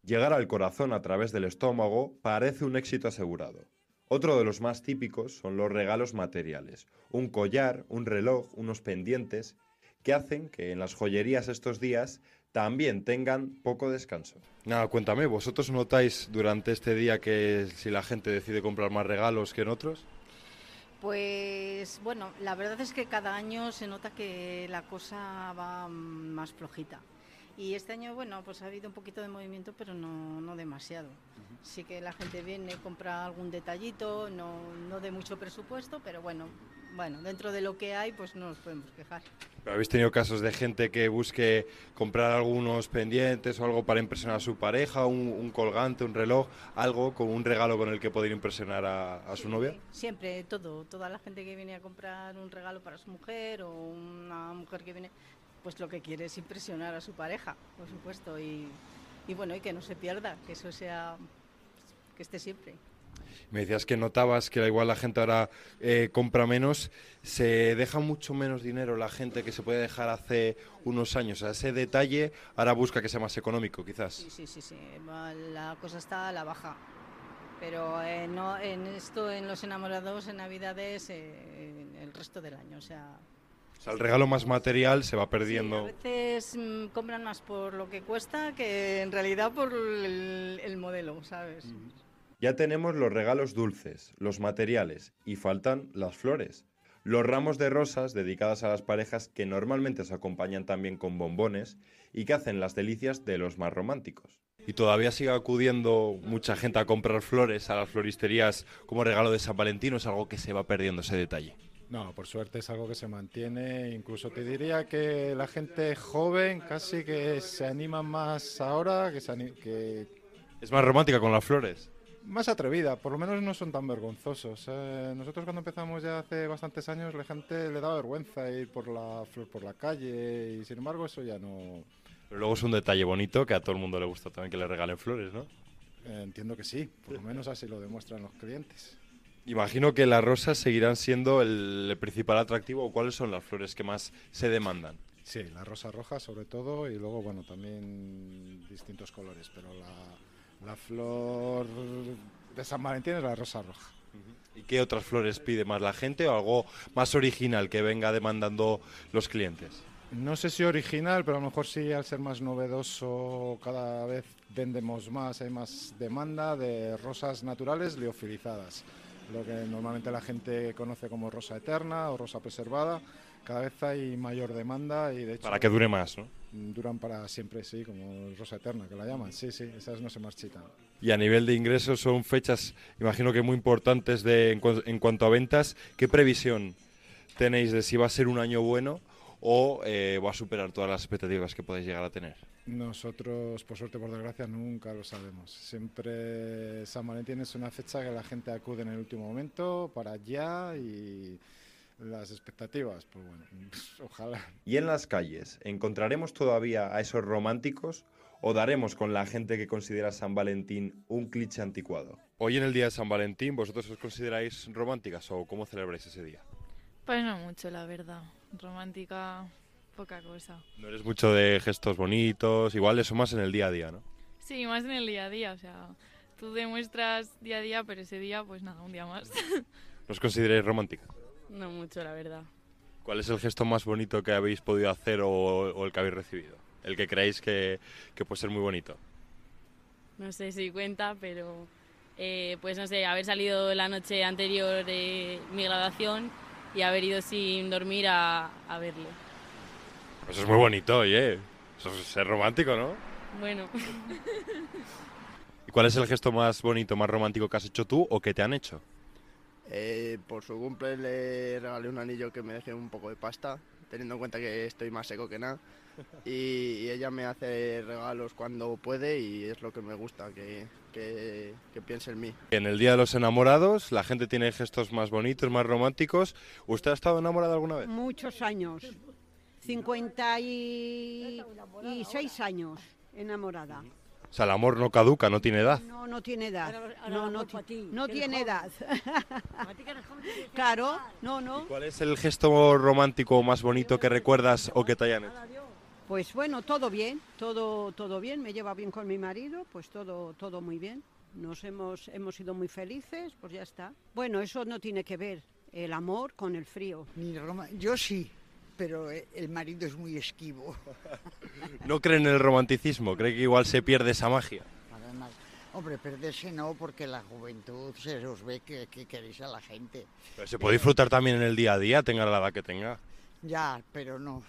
Llegar al corazón a través del estómago parece un éxito asegurado. Otro de los más típicos son los regalos materiales, un collar, un reloj, unos pendientes, que hacen que en las joyerías estos días también tengan poco descanso. Nada, cuéntame, ¿vosotros notáis durante este día que si la gente decide comprar más regalos que en otros? Pues bueno, la verdad es que cada año se nota que la cosa va más flojita. Y este año, bueno, pues ha habido un poquito de movimiento, pero no, no demasiado. Sí que la gente viene, compra algún detallito, no, no de mucho presupuesto, pero bueno, bueno, dentro de lo que hay, pues no nos podemos quejar. ¿Pero ¿Habéis tenido casos de gente que busque comprar algunos pendientes o algo para impresionar a su pareja, un, un colgante, un reloj, algo con un regalo con el que poder impresionar a, a su novia? Siempre, todo, toda la gente que viene a comprar un regalo para su mujer o una mujer que viene, pues lo que quiere es impresionar a su pareja, por supuesto, y, y bueno, y que no se pierda, que eso sea, que esté siempre. Me decías que notabas que igual la gente ahora eh, compra menos, se deja mucho menos dinero la gente que se puede dejar hace unos años. O sea, ese detalle ahora busca que sea más económico, quizás. Sí, sí, sí, la cosa está a la baja. Pero eh, no, en esto, en los enamorados, en Navidades, eh, en el resto del año, o sea, O sea, el regalo más material se va a perdiendo. veces mm, compran más por lo que cuesta que en realidad por el, el modelo, ¿sabes? Ya tenemos los regalos dulces, los materiales y faltan las flores. Los ramos de rosas dedicadas a las parejas que normalmente se acompañan también con bombones y que hacen las delicias de los más románticos. Y todavía sigue acudiendo mucha gente a comprar flores a las floristerías como regalo de San Valentín, ¿o es algo que se va perdiendo ese detalle. No, por suerte es algo que se mantiene. Incluso te diría que la gente joven casi que se anima más ahora, que, se que Es más romántica con las flores. Más atrevida. Por lo menos no son tan vergonzosos. Eh, nosotros cuando empezamos ya hace bastantes años, la gente le daba vergüenza ir por la flor por la calle y sin embargo eso ya no. Pero luego es un detalle bonito que a todo el mundo le gusta también que le regalen flores, ¿no? Eh, entiendo que sí, por lo menos así lo demuestran los clientes. Imagino que las rosas seguirán siendo el, principal atractivo. ¿O ¿Cuáles son las flores que más se demandan? Sí, la rosa roja sobre todo y luego, bueno, también distintos colores, pero la, la flor de San Valentín es la rosa roja. ¿Y qué otras flores pide más la gente o algo más original que venga demandando los clientes? No sé si original, pero a lo mejor sí, al ser más novedoso, cada vez vendemos más, hay más demanda de rosas naturales liofilizadas. Lo que normalmente la gente conoce como rosa eterna o rosa preservada, cada vez hay mayor demanda y de hecho... Para que dure más, ¿no? Duran para siempre, sí, como rosa eterna, que la llaman. Sí, sí, esas no se marchitan. Y a nivel de ingresos son fechas, imagino que muy importantes de, en, cu- en cuanto a ventas. ¿Qué previsión tenéis de si va a ser un año bueno o eh, va a superar todas las expectativas que podéis llegar a tener? Nosotros, por suerte, por desgracia, nunca lo sabemos. Siempre San Valentín es una fecha que la gente acude en el último momento para allá y las expectativas, pues bueno, ojalá. ¿Y en las calles encontraremos todavía a esos románticos o daremos con la gente que considera San Valentín un cliché anticuado? Hoy en el día de San Valentín, ¿vosotros os consideráis románticas o cómo celebráis ese día? Pues no mucho, la verdad. Romántica, poca cosa. No eres mucho de gestos bonitos, igual eso más en el día a día, ¿no? Sí, más en el día a día, o sea, tú demuestras día a día, pero ese día, pues nada, un día más. ¿No os consideráis románticas? No mucho, la verdad. ¿Cuál es el gesto más bonito que habéis podido hacer o, o el que habéis recibido? El que creéis que, que puede ser muy bonito. No sé si cuenta, pero eh, pues no sé, haber salido la noche anterior de mi graduación y haber ido sin dormir a, a verle. Eso es muy bonito, oye. Eso es ser romántico, ¿no? Bueno, ¿Y cuál es el gesto más bonito, más romántico que has hecho tú o que te han hecho? Eh, por su cumple le regalé un anillo que me deje un poco de pasta, teniendo en cuenta que estoy más seco que nada. Y, y ella me hace regalos cuando puede y es lo que me gusta, que, que, que piense en mí. En el Día de los Enamorados, la gente tiene gestos más bonitos, más románticos. ¿Usted ha estado enamorado alguna vez? Muchos años. 56 años enamorada. O sea, el amor no caduca, no tiene edad. No, no tiene edad. No, no, ti- no tiene edad. claro, no, no. ¿Cuál es el gesto romántico más bonito que recuerdas o que te hayan hecho? Pues bueno, todo bien, todo, todo bien. Me lleva bien con mi marido, pues todo, todo muy bien. Nos hemos, hemos sido muy felices, pues ya está. Bueno, eso no tiene que ver el amor con el frío. Yo sí, pero eh, el marido es muy esquivo. ¿No cree en el romanticismo? ¿Cree que igual se pierde esa magia? Nada. Hombre, perderse no, porque la juventud se os ve que, que queréis a la gente. Pero se puede disfrutar también en el día a día, tenga la edad que tenga. Ya, pero no.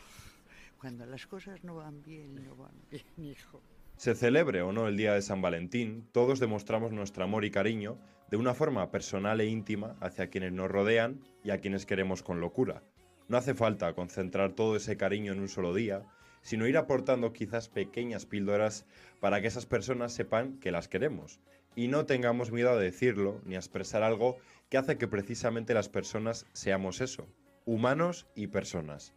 Cuando las cosas no van bien, no van bien, hijo. Se celebre o no el Día de San Valentín, todos demostramos nuestro amor y cariño de una forma personal e íntima hacia quienes nos rodean y a quienes queremos con locura. No hace falta concentrar todo ese cariño en un solo día, sino ir aportando quizás pequeñas píldoras para que esas personas sepan que las queremos y no tengamos miedo a decirlo ni a expresar algo que hace que precisamente las personas seamos eso, humanos y personas.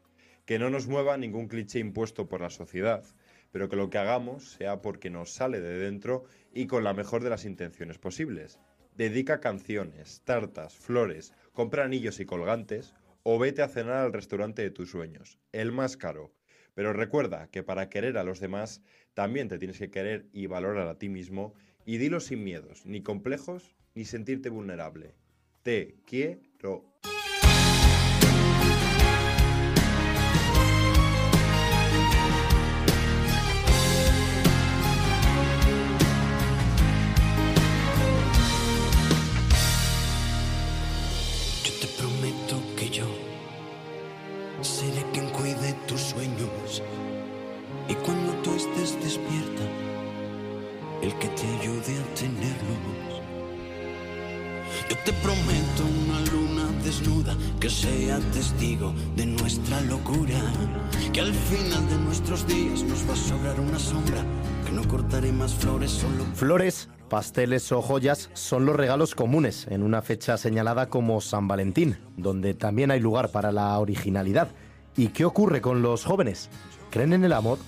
Que no nos mueva ningún cliché impuesto por la sociedad, pero que lo que hagamos sea porque nos sale de dentro y con la mejor de las intenciones posibles. Dedica canciones, tartas, flores, compra anillos y colgantes o vete a cenar al restaurante de tus sueños, el más caro. Pero recuerda que para querer a los demás también te tienes que querer y valorar a ti mismo y dilo sin miedos, ni complejos, ni sentirte vulnerable. Te quiero. Sea testigo de nuestra locura. Que al final de nuestros días nos va a sobrar una sombra. Que no cortaré más flores solo. Flores, pasteles o joyas son los regalos comunes en una fecha señalada como San Valentín, donde también hay lugar para la originalidad. ¿Y qué ocurre con los jóvenes? ¿Creen en el amor?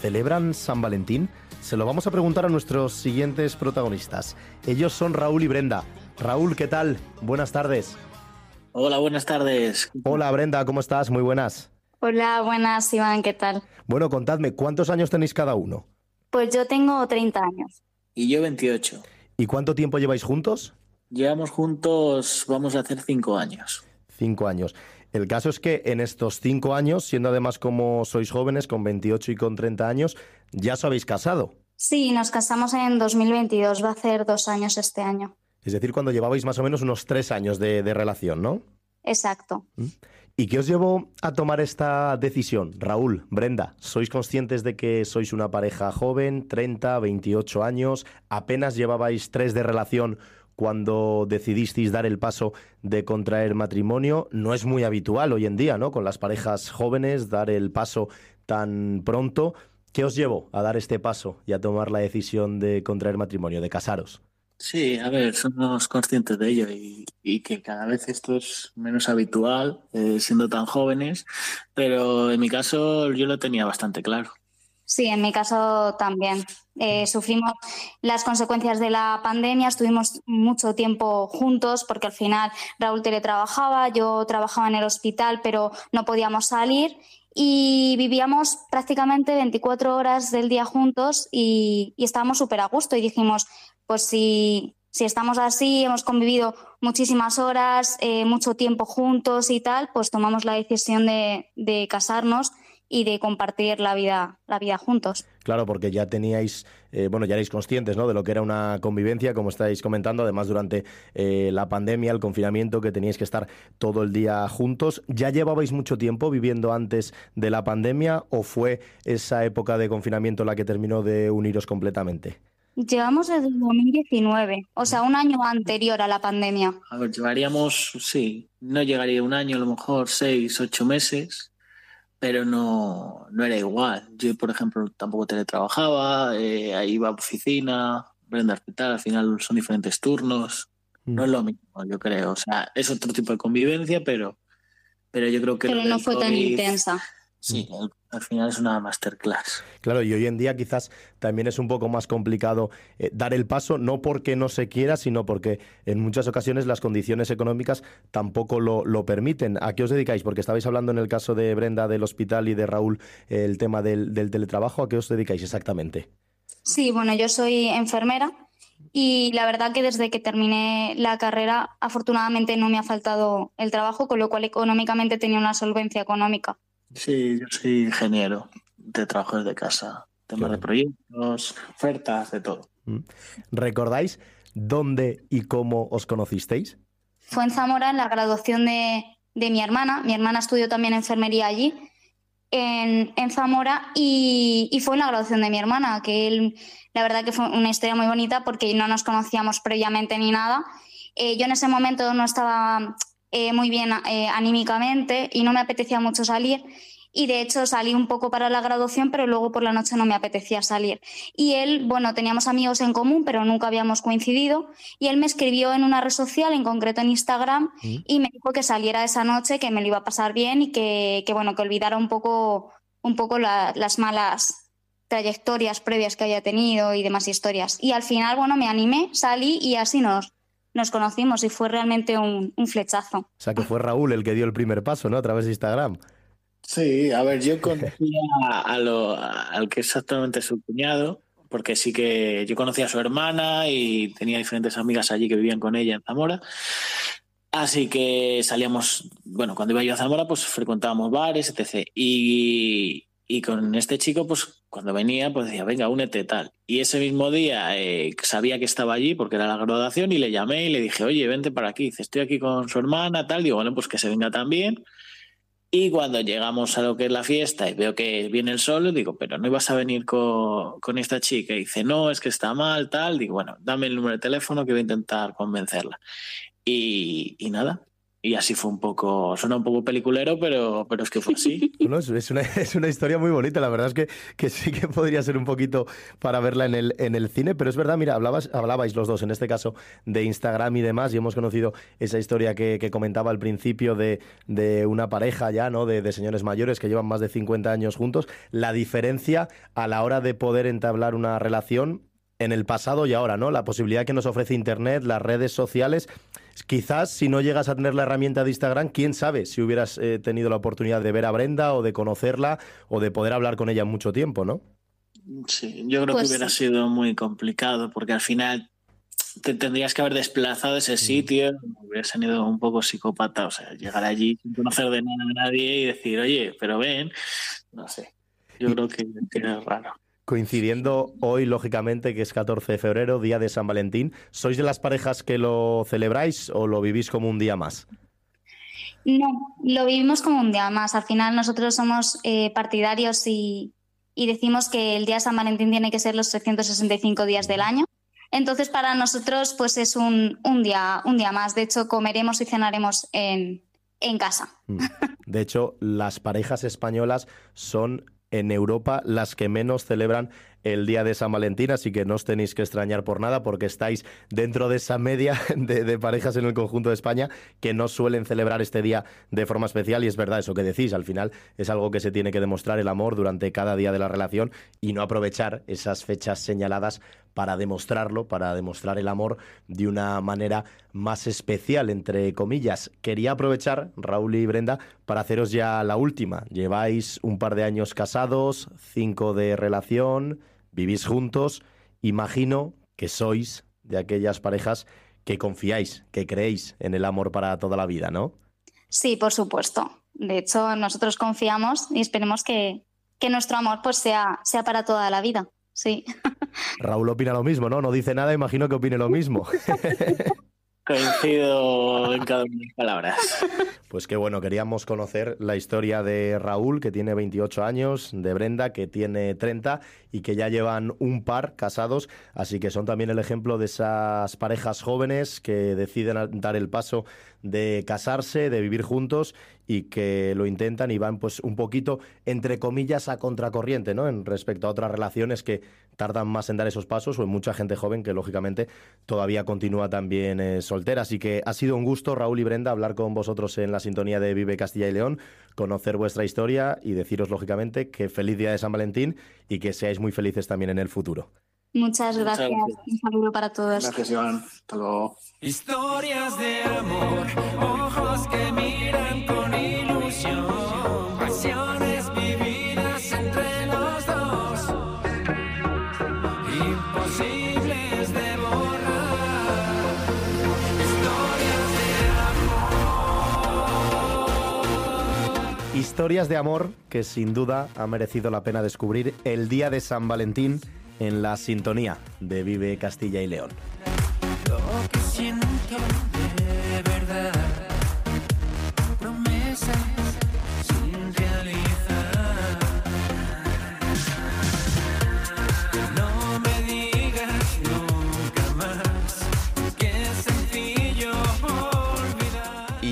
¿Celebran San Valentín? Se lo vamos a preguntar a nuestros siguientes protagonistas. Ellos son Raúl y Brenda. Raúl, ¿qué tal? Buenas tardes. Hola, buenas tardes. Hola Brenda, ¿cómo estás? Muy buenas. Hola, buenas, Iván, ¿qué tal? Bueno, contadme, ¿cuántos años tenéis cada uno? Pues yo tengo 30 años. Y yo 28. ¿Y cuánto tiempo lleváis juntos? Llevamos juntos, vamos a hacer cinco años. Cinco años. El caso es que en estos cinco años, siendo además como sois jóvenes, con 28 y con 30 años, ya os habéis casado. Sí, nos casamos en 2022, va a hacer dos años este año. Es decir, cuando llevabais más o menos unos tres años de, de relación, ¿no? Exacto. ¿Y qué os llevó a tomar esta decisión? Raúl, Brenda, ¿sois conscientes de que sois una pareja joven, 30, 28 años? ¿Apenas llevabais tres de relación cuando decidisteis dar el paso de contraer matrimonio? No es muy habitual hoy en día, ¿no? Con las parejas jóvenes dar el paso tan pronto. ¿Qué os llevó a dar este paso y a tomar la decisión de contraer matrimonio, de casaros? Sí, a ver, somos conscientes de ello y, y que cada vez esto es menos habitual, eh, siendo tan jóvenes, pero en mi caso yo lo tenía bastante claro. Sí, en mi caso también. Eh, sufrimos las consecuencias de la pandemia, estuvimos mucho tiempo juntos porque al final Raúl teletrabajaba, yo trabajaba en el hospital, pero no podíamos salir y vivíamos prácticamente 24 horas del día juntos y, y estábamos súper a gusto y dijimos, pues si, si estamos así, hemos convivido muchísimas horas, eh, mucho tiempo juntos y tal, pues tomamos la decisión de, casarnos y de compartir la vida, la vida juntos. Claro, porque ya teníais, eh, bueno, ya erais conscientes, ¿no? De lo que era una convivencia, como estáis comentando, además durante eh, la pandemia, el confinamiento, que teníais que estar todo el día juntos. ¿Ya llevabais mucho tiempo viviendo antes de la pandemia o fue esa época de confinamiento la que terminó de uniros completamente? Llevamos desde el 2019, o sea, un año anterior a la pandemia. A ver, llevaríamos, sí, no llegaría un año, a lo mejor seis, ocho meses, pero no, no era igual. Yo, por ejemplo, tampoco teletrabajaba, eh, ahí iba a oficina, Brenda hospital, al final son diferentes turnos. No es lo mismo, yo creo. O sea, es otro tipo de convivencia, pero, pero yo creo que... Pero no fue tan intensa. Sí, al- al final es una masterclass. Claro, y hoy en día quizás también es un poco más complicado eh, dar el paso, no porque no se quiera, sino porque en muchas ocasiones las condiciones económicas tampoco lo, lo permiten. ¿A qué os dedicáis? Porque estabais hablando en el caso de Brenda del hospital y de Raúl eh, el tema del, del teletrabajo. ¿A qué os dedicáis exactamente? Sí, bueno, yo soy enfermera y la verdad que desde que terminé la carrera, afortunadamente no me ha faltado el trabajo, con lo cual económicamente tenía una solvencia económica. Sí, yo soy ingeniero de trabajo desde casa, temas de proyectos, ofertas, de todo. ¿Mm? ¿Recordáis dónde y cómo os conocisteis? Fue en Zamora en la graduación de, de mi hermana. Mi hermana estudió también enfermería allí, en, en Zamora, y, y fue en la graduación de mi hermana, que él, la verdad que fue una historia muy bonita porque no nos conocíamos previamente ni nada. Eh, yo en ese momento no estaba eh, muy bien eh, anímicamente y no me apetecía mucho salir. Y de hecho salí un poco para la graduación, pero luego por la noche no me apetecía salir. Y él, bueno, teníamos amigos en común, pero nunca habíamos coincidido. Y él me escribió en una red social, en concreto en Instagram, y me dijo que saliera esa noche, que me lo iba a pasar bien y que, que bueno, que olvidara un poco, un poco la- las malas trayectorias previas que haya tenido y demás historias. Y al final, bueno, me animé, salí y así nos, nos conocimos y fue realmente un, un flechazo. O sea, que fue Raúl el que dio el primer paso, ¿no? A través de Instagram. Sí, a ver, yo conocía a lo, al que es actualmente su cuñado, porque sí que yo conocía a su hermana y tenía diferentes amigas allí que vivían con ella en Zamora. Así que salíamos, bueno, cuando iba yo a Zamora, pues frecuentábamos bares, etc. Y, y con este chico, pues cuando venía, pues decía, venga, únete tal. Y ese mismo día eh, sabía que estaba allí porque era la graduación y le llamé y le dije, oye, vente para aquí. Dice, estoy aquí con su hermana, tal. Digo, bueno, pues que se venga también. Y cuando llegamos a lo que es la fiesta y veo que viene el sol, digo, pero no ibas a venir con, con esta chica. Y dice, no, es que está mal, tal. Digo, bueno, dame el número de teléfono que voy a intentar convencerla. Y, y nada. Y así fue un poco, suena un poco peliculero, pero, pero es que fue así. No, es, es una, es una historia muy bonita, la verdad es que, que sí que podría ser un poquito para verla en el, en el cine, pero es verdad, mira, hablabas, hablabais los dos, en este caso, de Instagram y demás, y hemos conocido esa historia que, que comentaba al principio de, de una pareja ya, ¿no? De, de señores mayores que llevan más de 50 años juntos. La diferencia a la hora de poder entablar una relación en el pasado y ahora, ¿no? La posibilidad que nos ofrece Internet, las redes sociales. Quizás si no llegas a tener la herramienta de Instagram, quién sabe si hubieras eh, tenido la oportunidad de ver a Brenda o de conocerla o de poder hablar con ella mucho tiempo, ¿no? Sí, yo creo Pues que hubiera sí. sido muy complicado porque al final te tendrías que haber desplazado de ese sitio, hubieras tenido un poco psicópata, o sea, llegar allí sin conocer de nada a nadie y decir, oye, pero ven, no sé, yo creo que, que es raro. Coincidiendo hoy, lógicamente, que es 14 de febrero, día de San Valentín, ¿sois de las parejas que lo celebráis o lo vivís como un día más? No, lo vivimos como un día más. Al final nosotros somos eh, partidarios y, y decimos que el día de San Valentín tiene que ser los 365 días del año. Entonces para nosotros pues es un, un día, un día más. De hecho comeremos y cenaremos en, en casa. Mm. De hecho, las parejas españolas son en Europa las que menos celebran el día de San Valentín, así que no os tenéis que extrañar por nada porque estáis dentro de esa media de, parejas en el conjunto de España que no suelen celebrar este día de forma especial. Y es verdad eso que decís, al final es algo que se tiene que demostrar el amor durante cada día de la relación y no aprovechar esas fechas señaladas para demostrarlo, para demostrar el amor de una manera más especial, entre comillas. Quería aprovechar, Raúl y Brenda, para haceros ya la última. Lleváis un par de años casados, cinco de relación, vivís juntos. Imagino que sois de aquellas parejas que confiáis, que creéis en el amor para toda la vida, ¿no? Sí, por supuesto. De hecho, nosotros confiamos y esperemos que, que nuestro amor pues sea, sea para toda la vida. Sí. Raúl opina lo mismo, ¿no? No dice nada, imagino que opine lo mismo. Coincido en cada una de las palabras. Pues qué bueno, queríamos conocer la historia de Raúl, que tiene 28 años, de Brenda, que tiene 30 y que ya llevan un par casados, así que son también el ejemplo de esas parejas jóvenes que deciden dar el paso de casarse, de vivir juntos y que lo intentan y van pues un poquito, entre comillas, a contracorriente, ¿no? En respecto a otras relaciones que tardan más en dar esos pasos o en mucha gente joven que lógicamente todavía continúa también eh, soltera. Así que ha sido un gusto, Raúl y Brenda, hablar con vosotros en la sintonía de Vive Castilla y León, conocer vuestra historia y deciros lógicamente que feliz día de San Valentín y que seáis muy felices también en el futuro. Muchas Muchas gracias. Un saludo para todos. Gracias, Iván. Hasta luego. Historias de amor, ojos que miran con ilusión, pasiones vividas entre los dos, imposibles de borrar. Historias de Historias de amor que sin duda ha merecido la pena descubrir el día de San Valentín en la sintonía de Vive Castilla y León.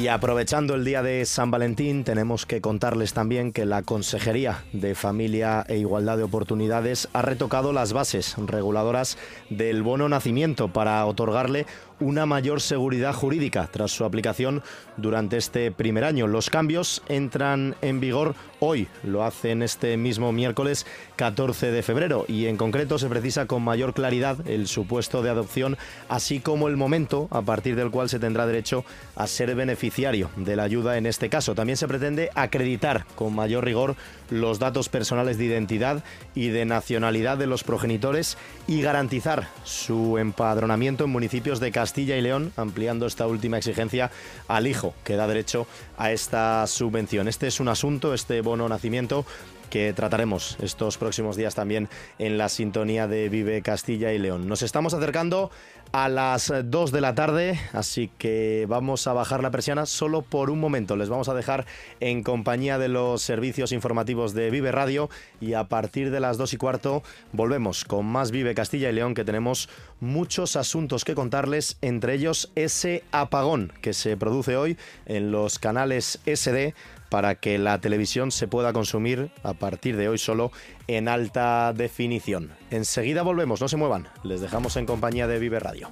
Y aprovechando el día de San Valentín, tenemos que contarles también que la Consejería de Familia e Igualdad de Oportunidades ha retocado las bases reguladoras del bono nacimiento para otorgarle una mayor seguridad jurídica tras su aplicación durante este primer año. Los cambios entran en vigor hoy, lo hacen este mismo miércoles 14 de febrero y en concreto se precisa con mayor claridad el supuesto de adopción, así como el momento a partir del cual se tendrá derecho a ser beneficiario de la ayuda en este caso. También se pretende acreditar con mayor rigor los datos personales de identidad y de nacionalidad de los progenitores y garantizar su empadronamiento en municipios de Castilla y León, ampliando esta última exigencia al hijo que da derecho a esta subvención. Este es un asunto, este bono nacimiento que trataremos estos próximos días también en la sintonía de Vive Castilla y León. Nos estamos acercando a las 2 de la tarde, así que vamos a bajar la persiana solo por un momento. Les vamos a dejar en compañía de los servicios informativos de Vive Radio y a partir de las 2 y cuarto volvemos con más Vive Castilla y León que tenemos muchos asuntos que contarles, entre ellos ese apagón que se produce hoy en los canales SD para que la televisión se pueda consumir a partir de hoy solo en alta definición. Enseguida volvemos, no se muevan, les dejamos en compañía de Vive Radio.